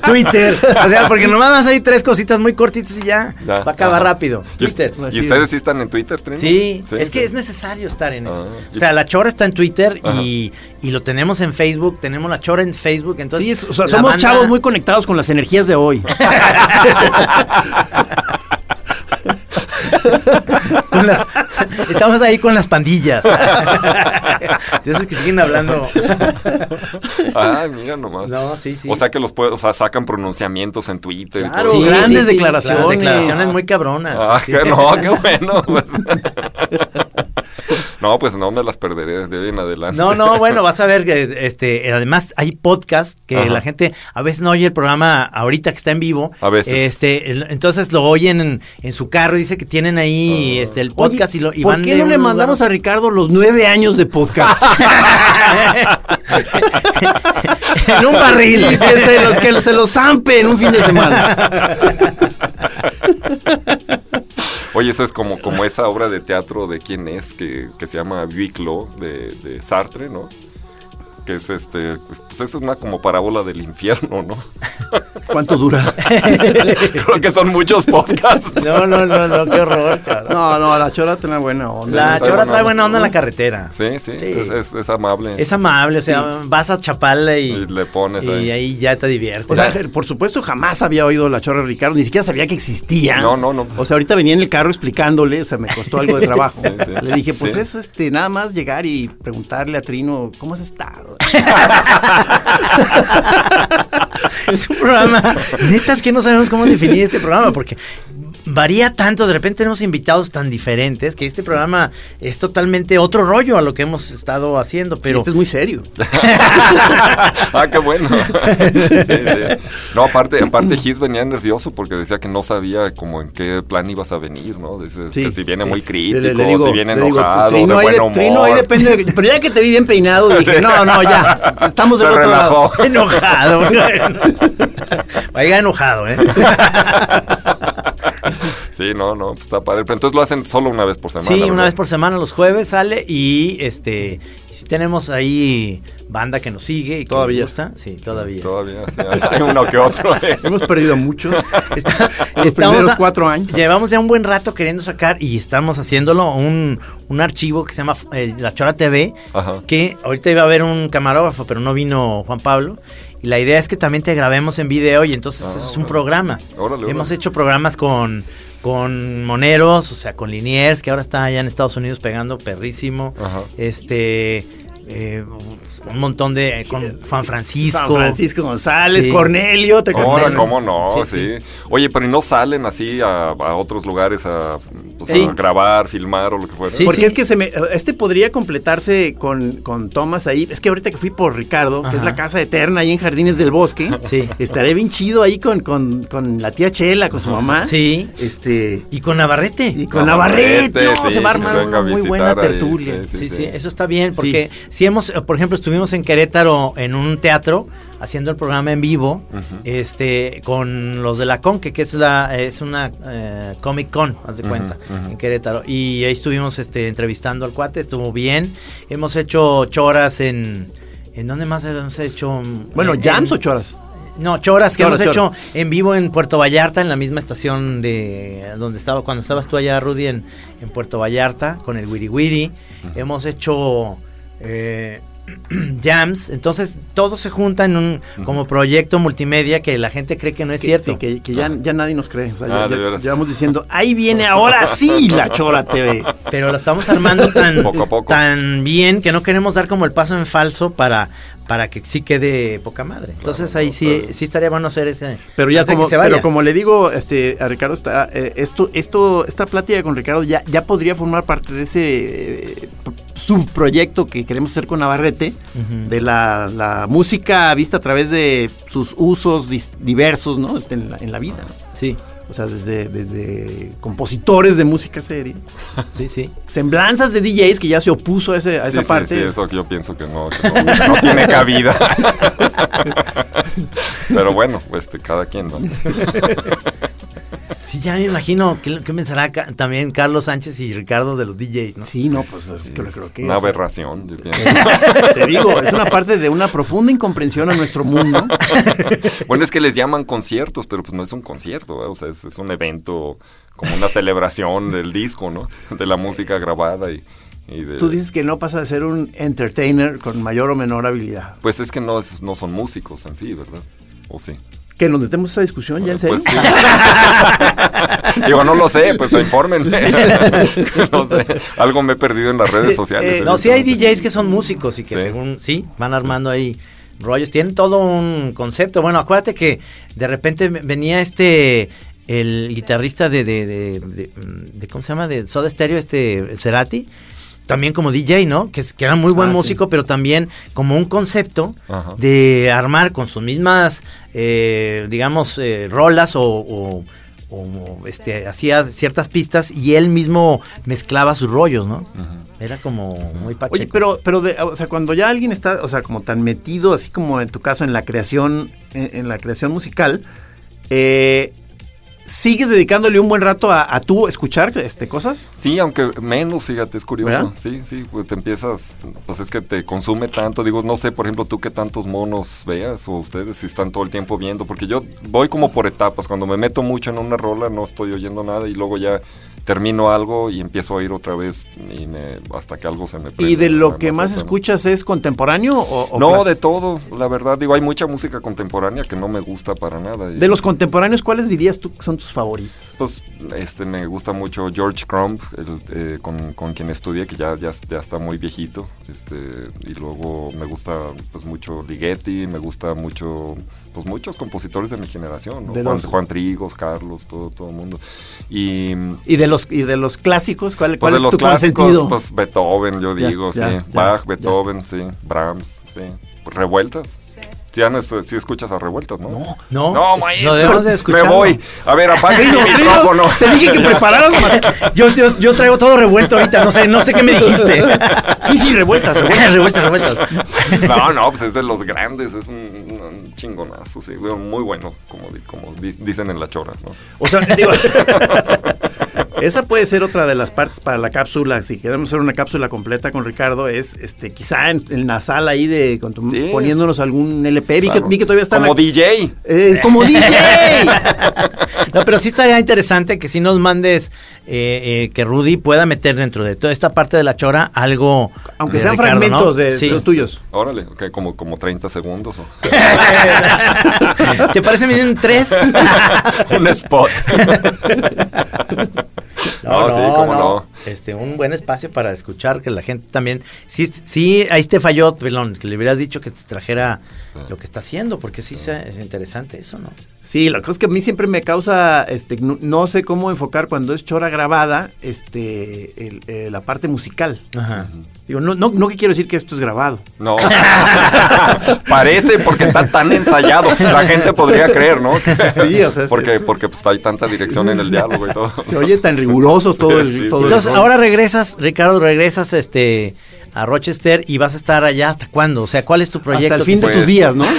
Twitter. O sea, porque nomás ahí tres cositas muy cortitas y ya. Ya, va a acabar rápido. ¿Y, Twitter. y ustedes sí están en Twitter, Trino? Sí, es que es necesario estar en eso. Ah, o sea, la chora está en Twitter y, y lo tenemos en Facebook, tenemos la chora en Facebook, entonces Sí, es- o sea, la somos banda- chavos muy conectados con las energías de hoy. con las- estamos ahí con las pandillas. Entonces que siguen hablando. Ah, mira nomás. No, sí, sí. O sea que los puede, o sea, sacan pronunciamientos en Twitter. y Claro, todo. Sí, grandes declaraciones. claro, declaraciones muy cabronas. Ah, sí. que no, qué bueno. pues. No, pues no me las perderé de hoy en adelante. No, no, bueno, vas a ver que este, además hay podcast que Ajá. la gente a veces no oye el programa ahorita que está en vivo. A veces. Este, el- entonces lo oyen en, en su carro y dice que tienen ahí este el podcast y lo y ¿Por van qué no le mandamos lugar- a Ricardo los nueve años de podcast? en un barril. Y que se los, que se los zampe en un fin de semana. Oye, eso es como, como esa obra de teatro de quién es, que, que se llama Huis Clos, de, de Sartre, ¿no? Que es este, pues es una como parábola del infierno, ¿no? ¿Cuánto dura? Creo que son muchos podcasts. No, no, no, no, qué horror. No, no, la chora tiene buena onda. La chora trae buena onda en la carretera. Sí, sí, Sí. Es, es- es amable. Es amable, o sea, vas a Chapala y, Y le pones y ahí. ahí ya te diviertes. O sea, por supuesto, jamás había oído la chora de Ricardo, ni siquiera sabía que existía. No, no, no. O sea, ahorita venía en el carro explicándole, o sea, me costó algo de trabajo. Sí, sí. Le dije, pues Sí. es este, nada más llegar y preguntarle a Trino, ¿cómo has estado? es un programa. Neta es que no sabemos cómo definir este programa porque varía tanto, de repente tenemos invitados tan diferentes que este programa es totalmente otro rollo a lo que hemos estado haciendo, pero... este es muy serio. ah, qué bueno. Sí, sí. No, aparte, aparte Gis venía nervioso porque decía que no sabía como en qué plan ibas a venir, ¿no? Dice, Sí, que si viene sí. muy crítico, le digo- si viene digo, enojado, Trino, de ahí buen de- humor. Trino, ahí depende de- pero ya que te vi bien peinado, dije, no, no, ya, estamos del Se otro relajó. lado. enojado. Vaya enojado, ¿eh? Sí, no, no, pues está padre. Pero entonces lo hacen solo una vez por semana. Sí, una vez por semana los jueves sale y este y si tenemos ahí banda que nos sigue y que Todavía. nos gusta, sí, todavía. Todavía, sí, hay- uno que otro. ¿eh? Hemos perdido a muchos. Está- Los primeros a- cuatro años. Llevamos ya un buen rato queriendo sacar y estamos haciéndolo un, un archivo que se llama eh, La Chora TV, Ajá. que ahorita iba a haber un camarógrafo, pero no vino Juan Pablo. Y la idea es que también te grabemos en video y entonces Ah, eso es un órale. programa. Órale, Hemos órale. hecho programas con, con Moneros, o sea, con Liniers, que ahora está allá en Estados Unidos pegando perrísimo. Ajá. Este, eh, un montón de, con Juan Francisco. San Francisco González, Sí. Cornelio, te Ahora. ¿cómo no? Sí, Sí, Oye, pero ¿y no salen así a, a otros lugares a, pues, Sí. a grabar, filmar o lo que fuera? Sí, Porque es que se me, este podría completarse con, con Thomas ahí. Es que ahorita que fui por Ricardo, que es la casa eterna ahí en Jardines del Bosque, Sí. estaré bien chido ahí con, con, con la tía Chela, con su mamá. Sí. Este. Y con Navarrete. Y con Navarrete, no, sí, se va a armar una muy buena ahí, tertulia. Sí, sí, sí. eso está bien, porque si hemos, eh, por ejemplo, estuvimos en Querétaro en un teatro haciendo el programa en vivo, este, con los de la Conque, que es la, es una eh, Comic Con, haz de cuenta, en Querétaro. Y ahí estuvimos este, entrevistando al cuate, estuvo bien. Hemos hecho choras en, ¿en dónde más hemos hecho? Bueno, En- ¿jams en- o choras? No, choras que Choras, hemos choras. hecho en vivo en Puerto Vallarta, en la misma estación de donde estaba, cuando estabas tú allá, Rudy, en, en Puerto Vallarta, con el Wiri Wiri. Hemos hecho eh, jams, entonces todo se junta en un como proyecto multimedia que la gente cree que no es Que- cierto. sí, que, que ya, ya nadie nos cree. O sea, ya- Ah, de ya, veras. ya vamos diciendo, ahí viene ahora sí la Chora TV. Pero lo estamos armando tan, Poco a poco. tan bien que no queremos dar como el paso en falso para, para que sí quede poca madre. Entonces ahí no, sí, sí estaría bueno hacer ese. Pero ya como, que se vaya. pero como le digo este, a Ricardo, está, eh, esto, esto, esta plática con Ricardo ya, ya podría formar parte de ese eh, subproyecto que queremos hacer con Navarrete, de la, la música vista a través de sus usos diversos, ¿no? Este, en, la, en la vida, ¿no? Sí, O sea, desde, desde compositores de música seria, sí, sí. semblanzas de DJs que ya se opuso a, ese- a Sí, esa sí, parte. sí, eso que yo pienso que no, que no, que no tiene cabida. Pero bueno, este, cada quien, ¿no? Sí, ya me imagino qué, qué pensará ca- también Carlos Sánchez y Ricardo de los DJs, ¿no? Sí, no, pues lo creo que Una aberración, yo pienso. Te digo, es una parte de una profunda incomprensión a nuestro mundo. Bueno, es que les llaman conciertos, pero pues no es un concierto, ¿verdad? o sea, es, es un evento como una celebración del disco, ¿no? De la música grabada y, y de... Tú dices que no pasa de ser un entertainer con mayor o menor habilidad. Pues es que no, es- no son músicos en sí, ¿verdad? ¿O sí? Que nos metemos esa discusión, ¿ya en serio? Pues sí. Digo, no lo sé, pues infórmenme. no sé, algo me he perdido en las redes sociales. Eh, No, sí hay. DJs que son músicos y que Sí. según, sí, van armando ahí rollos. Tienen todo un concepto. Bueno, acuérdate que de repente venía este, el guitarrista de, de, de, de- de- ¿cómo se llama? De Soda Stereo, este, Cerati. También como DJ, ¿no? Que, es- que era muy buen Ah, sí. músico, pero también como un concepto Ajá. de armar con sus mismas, eh, digamos, eh, rolas o, o- o, este, hacía ciertas pistas y él mismo mezclaba sus rollos, ¿no? Era como muy pacheco. Oye, pero, pero de- o sea, cuando ya alguien está, o sea, como tan metido, así como en tu caso, en la creación, en, en la creación musical, eh, ¿sigues dedicándole un buen rato a, a tú escuchar este, cosas? Sí, aunque menos, fíjate, es curioso. ¿Verdad? Sí, sí, pues te empiezas, pues es que te consume tanto. Digo, no sé, por ejemplo, tú qué tantos monos veas o ustedes si están todo el tiempo viendo, porque yo voy como por etapas. Cuando me meto mucho en una rola no estoy oyendo nada y luego ya termino algo y empiezo a ir otra vez y me, hasta que algo se me prende. ¿Y de lo que más escuchas es contemporáneo o, o No, de todo, la verdad. Digo, hay mucha música contemporánea que no me gusta para nada. y- De los contemporáneos, ¿cuáles dirías tú que son tus favoritos? Pues este me gusta mucho George Crumb, el, eh, con, con quien estudié, que ya, ya, ya está muy viejito. Este, y luego me gusta pues mucho Ligeti, me gusta mucho, pues muchos compositores de mi generación, ¿no? De Juan, los- Juan Trigos, Carlos, todo, todo el mundo. Y ¿Y de los, y de los clásicos? ¿Cuál, pues cuál de es los tu clásicos, consentido? pues Beethoven, yo Ya, digo, ya, sí. ya, Bach, ya. Beethoven, sí. Brahms, sí. Revueltas. Sí, Ana, esto- sí escuchas a revueltas, ¿no? No. No, No, maestro. de escuchar. Me voy. A ver, apaga el micrófono. Te dije que prepararas. Yo, yo, yo traigo todo revuelto ahorita, no sé, no sé qué me dijiste. sí, sí, revueltas, revueltas. revueltas, revueltas. No, no, pues es de los grandes, es un, un chingonazo, sí, bueno, muy bueno, como, di- como di- dicen en la chora, ¿no? O sea, digo, esa puede ser otra de las partes para la cápsula. Si queremos hacer una cápsula completa con Ricardo, es este quizá en, en la sala ahí de con tu- Sí. poniéndonos algún LP. Vi, Claro. que, vi que todavía está Como la- DJ. Eh, como DJ. No, pero sí estaría interesante que si nos mandes eh, eh, que Rudy pueda meter dentro de toda esta parte de la chora algo. Aunque de sean Ricardo, fragmentos ¿no? de, Sí. de los tuyos. Órale, ok, como, como 30 segundos. o- ¿Te parece bien tres? un spot. No, sí, cómo no. Este, un buen espacio para escuchar, que la gente también. Sí, sí, ahí te falló, pelón, que le hubieras dicho que te trajera lo que está haciendo, porque sí es interesante eso, ¿no? Sí, la cosa es que a mí siempre me causa, este, no, no sé cómo enfocar cuando es chora grabada, este, el- eh, la parte musical. Ajá. Digo, no, no, no que quiero decir que esto es grabado. No. Parece porque está tan ensayado. La gente podría creer, ¿no? Sí, o sea, Porque, es- porque pues, hay tanta dirección en el diálogo y todo. Se oye tan riguroso todo el, Sí, todo sí. el Entonces, ahora regresas, Ricardo, regresas este a Rochester y vas a estar allá hasta cuándo? O sea, ¿cuál es tu proyecto? Hasta el fin de Pues- tus días, ¿no?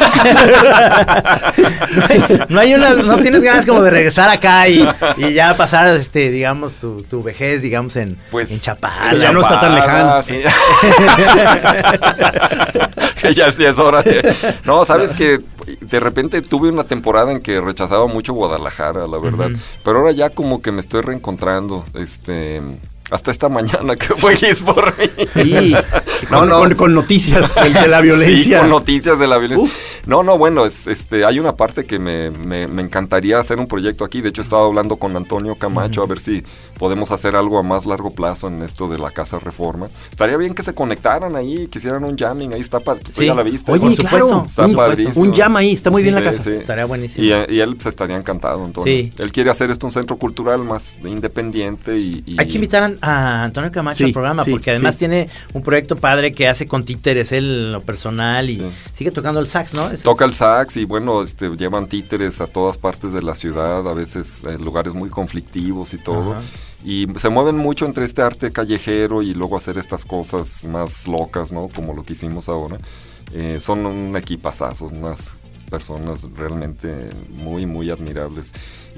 no, hay, no hay una- no tienes ganas como de regresar acá y, y ya pasar, este, digamos, tu, tu vejez, digamos, en, Pues en Chapala. ya no está tan lejano. Sí. Que ya sí es hora de... No, sabes que de repente tuve una temporada en que rechazaba mucho Guadalajara, la verdad. Pero ahora ya como que me estoy reencontrando, este... Hasta esta mañana que fue Gis por mí. Sí, No, con, no. con- con noticias de, de la Sí, violencia. con noticias de la violencia. Uf. No, no, bueno, es, este, hay una parte que me, me- me encantaría hacer un proyecto aquí. De hecho, estaba hablando con Antonio Camacho a ver si podemos hacer algo a más largo plazo en esto de la Casa Reforma. Estaría bien que se conectaran ahí, que hicieran un jamming. Ahí está, pa- tú Sí. ya la viste. Oye. Por claro, supuesto, Está un, padrísimo. un jam ahí, está muy bien la Sí, casa. sí. Estaría buenísimo. Y, eh, y él pues, estaría encantado, Antonio. Sí. Él quiere hacer esto un centro cultural más independiente y... y- Hay que invitar a, a Antonio Camacho Sí, al programa sí, porque además sí. tiene un proyecto padre que hace con títeres él lo personal y Sí. sigue tocando el sax, ¿no? Toca es- el sax y bueno, este, llevan títeres a todas partes de la ciudad, a veces en lugares muy conflictivos y todo. Ajá. Y se mueven mucho entre este arte callejero y luego hacer estas cosas más locas, ¿no? Como lo que hicimos ahora. Eh, son un equipazazo, unas personas realmente muy, muy admirables.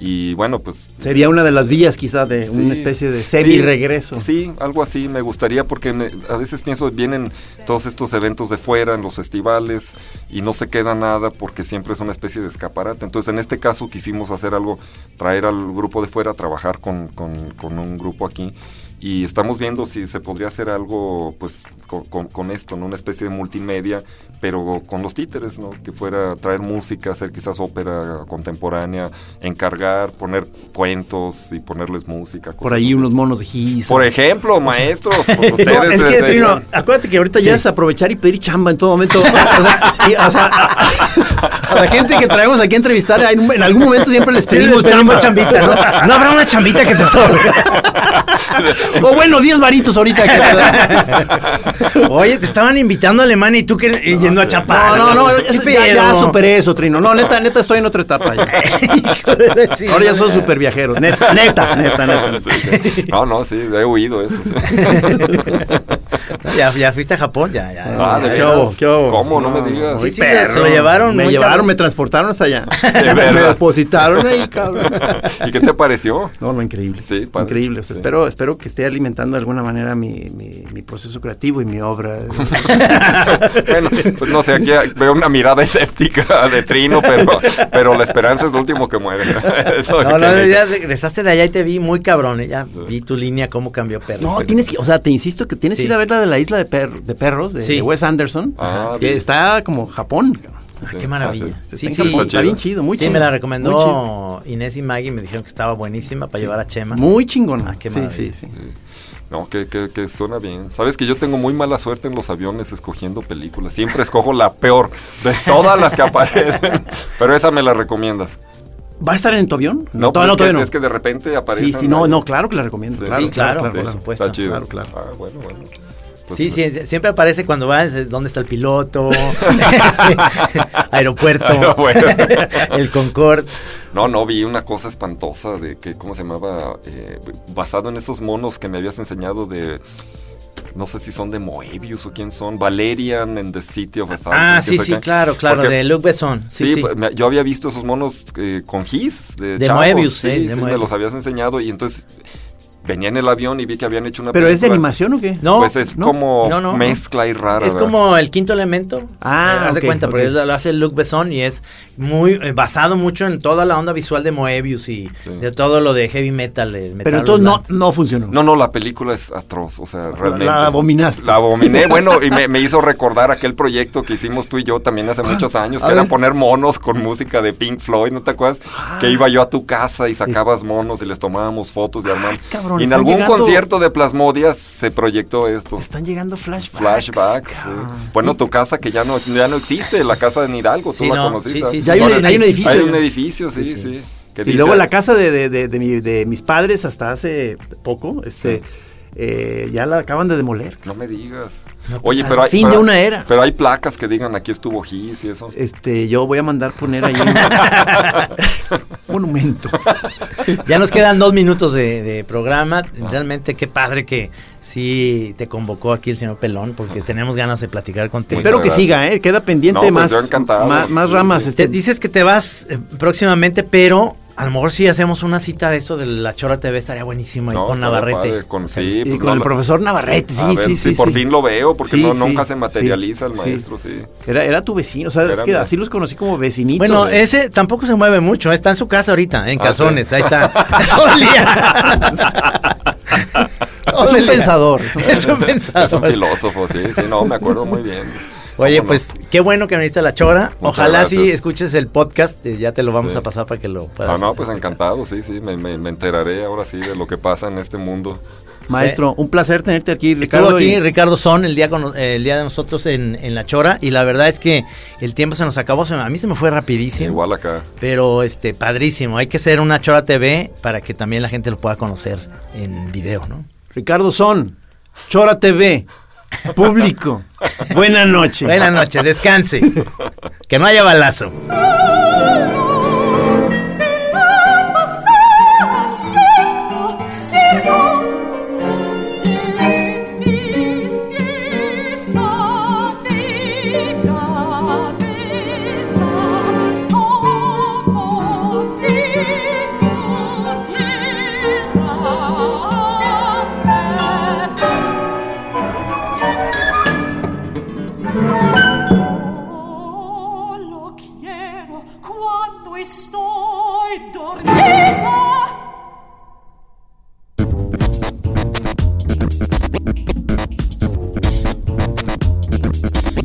Y bueno, pues Sería una de las vías quizá de Sí. una especie de semi-regreso. Sí, algo así me gustaría porque me- a veces pienso, vienen todos estos eventos de fuera, en los festivales, y no se queda nada porque siempre es una especie de escaparate. Entonces, en este caso quisimos hacer algo, traer al grupo de fuera, trabajar con, con- con un grupo aquí. Y estamos viendo si se podría hacer algo, pues, con, con- con esto, ¿no? Una especie de multimedia, pero con los títeres, ¿no? Que fuera traer música, hacer quizás ópera contemporánea, encargar, poner cuentos y ponerles música. Por cosas ahí así. unos monos de gis. Por ejemplo, maestros, pues ustedes. No, es que, Trino, acuérdate que ahorita ya es aprovechar y pedir chamba en todo momento. O sea, o sea, y- o sea, a, a la gente que traemos aquí a entrevistar, en, en algún momento siempre les pedimos chamba. chambita, ¿no? No habrá una chambita que te sobre. O bueno, 10 varitos ahorita. que te dan. Oye, te estaban invitando a Alemania y tú que, y yendo a Chapala. No, no, no, ¿Qué eso- ya, ya superé eso, Trino. No, neta, neta, estoy en otra etapa. ya. Ahora ya soy súper viajero. Neta, neta, neta, neta. Sí, sí. No, no, sí, he oído eso. sí. ya, ya fuiste a Japón, ya, ya. Ah, ya, ¿de ya. ¿Qué hubo? ¿Qué hubo? ¿Cómo? No me digas. Sí, sí, se lo llevaron. Me llevaron, cabrón. me transportaron hasta allá. De me depositaron ahí, cabrón. ¿Y qué te pareció? No, no, increíble. Sí, padre. increíble. O sea, Sí. espero, espero que esté alimentando de alguna manera mi, mi, mi proceso creativo y mi obra. bueno, pues no sé, aquí veo una mirada escéptica de Trino, pero, pero la esperanza es lo último que muere. Eso No, no, ya regresaste de allá y te vi muy cabrón. eh, Ya vi tu línea, cómo cambió perro. No, tienes que, o sea, te insisto que tienes que Sí. ir a ver la de la isla de, per- de perros de, Sí. de Wes Anderson, Ah, que bien. está como Japón. Ah, Sí, qué maravilla. Está Sí, sí. Japón, Está bien chido, muy Sí, chido. me la recomendó. Inés y Maggie, me dijeron que estaba buenísima para Sí. llevar a Chema. Muy chingón. Ah, qué sí, maravilla. sí, sí. No, que, que, que suena bien. Sabes que yo tengo muy mala suerte en los aviones escogiendo películas. Siempre escojo la peor de todas las que aparecen. Pero esa me la recomiendas. ¿Va a estar en tu avión? No, no, pues es, que, no. es que de repente aparece. Sí, sí, no, no, claro que la recomiendo. Sí, claro, por claro. supuesto. Está chido. Claro, claro. Ah, bueno, bueno. Pues, Sí, sí, siempre aparece cuando vas, dónde está el piloto, este, aeropuerto, Aeropuerto. el Concorde. No, no, vi una cosa espantosa de que, ¿cómo se llamaba? Eh, basado en esos monos que me habías enseñado de... No sé si son de Moebius o quién son. Valerian en The City of a Thousand. Ah, sí, sí, qué. claro, claro, Porque- de Luc Besson. Sí, Sí, sí. pues, yo había visto esos monos eh, con gis de, De chavos, Moebius, sí, sí, de sí, me los habías enseñado y entonces venía en el avión y vi que habían hecho una ¿Pero es de animación o qué? No, Pues es no, como no, no. mezcla y rara. Es ¿verdad? como el quinto elemento. Ah, Eh, haz de cuenta, porque ok. lo hace Luc Besson y es muy eh, basado mucho en toda la onda visual de Moebius y Sí. de todo lo de heavy metal. de metal Pero entonces no, no funcionó. No, no, la película es atroz, o sea, realmente. la abominaste. La abominé, bueno, y me, me hizo recordar aquel proyecto que hicimos tú y yo también hace muchos años, a que era ver. poner monos con música de Pink Floyd, ¿no te acuerdas? Que iba yo a tu casa y sacabas monos y les tomábamos fotos y armamos. cabrón, y en algún llegando- concierto de Plasmodias se proyectó esto. Están llegando flashbacks. Flashbacks. sí. Bueno, tu casa que ya no, ya no existe, la casa de Hidalgo, tú Sí, la no, conociste. sí, sí, sí. Ya hay un- hay un edificio. Hay un edificio, sí, sí. Y dice- luego la casa de, de, de, de mi- de mis padres hasta hace poco, este, eh, ya la acaban de demoler. No me digas. No, pues, Oye, pero hay, fin pero- de una era. Pero hay placas que digan aquí estuvo Gis y eso. Este, yo voy a mandar poner ahí un monumento. Ya nos quedan dos minutos de, de programa. Realmente qué padre que sí te convocó aquí el señor Pelón, porque tenemos ganas de platicar contigo. Espero que siga, ¿eh? Queda pendiente No, pues, más, yo encantado. más, más Sí, ramas. sí. este, Te dices que te vas eh, próximamente, pero a lo mejor si hacemos una cita de esto de la Chora TV estaría buenísimo ahí No, con Navarrete. padre, con, sí, y pues, con no, el profesor Navarrete, sí, a ver sí, si sí. por sí. fin lo veo, porque Sí, no, sí, nunca se sí, materializa el sí. maestro, sí. Era, era tu vecino, o sea, es que así los conocí como vecinitos. Bueno, de- ese tampoco se mueve mucho, está en su casa ahorita, en Ah, calzones, sí. ahí está. Es un pensador, Es un pensador. Es un filósofo, sí, sí, no, me acuerdo muy bien. Oye, ¿Cómo no? pues qué bueno que viniste a la chora. Muchas Ojalá sí gracias. escuches el podcast, eh, ya te lo vamos Sí. a pasar para que lo No, puedas. no, pues escuchar. encantado, sí, sí, me, me- me enteraré ahora sí de lo que pasa en este mundo. Maestro, un placer tenerte aquí, Estuvo Ricardo. aquí y- Ricardo Son el día, con- eh, el día de nosotros en, en La Chora y la verdad es que el tiempo se nos acabó, se a mí se me fue rapidísimo. Igual acá. Pero este, padrísimo, hay que hacer una Chora TV para que también la gente lo pueda conocer en video, ¿no? Ricardo Son, Chora TV, público. Buena noche. Buenas noches, descanse. que no haya balazo.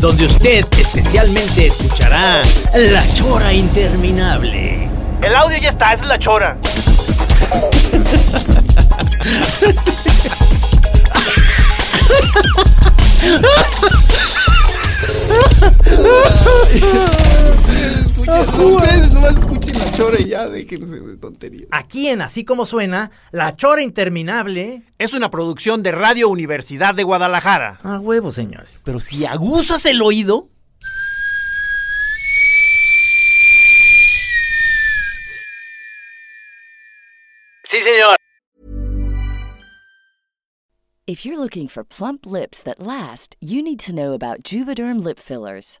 donde usted especialmente escuchará La Chora Interminable. El audio ya está, esa es la chora. ustedes, ustedes nomás chore, ya déjense de tonterías. Aquí en Así Como Suena, La Chora Interminable. Es una producción de Radio Universidad de Guadalajara. A huevo, señores. Pero si aguzas el oído. Sí, señor. If you're looking for plump lips that last, you need to know about Juvederm lip fillers.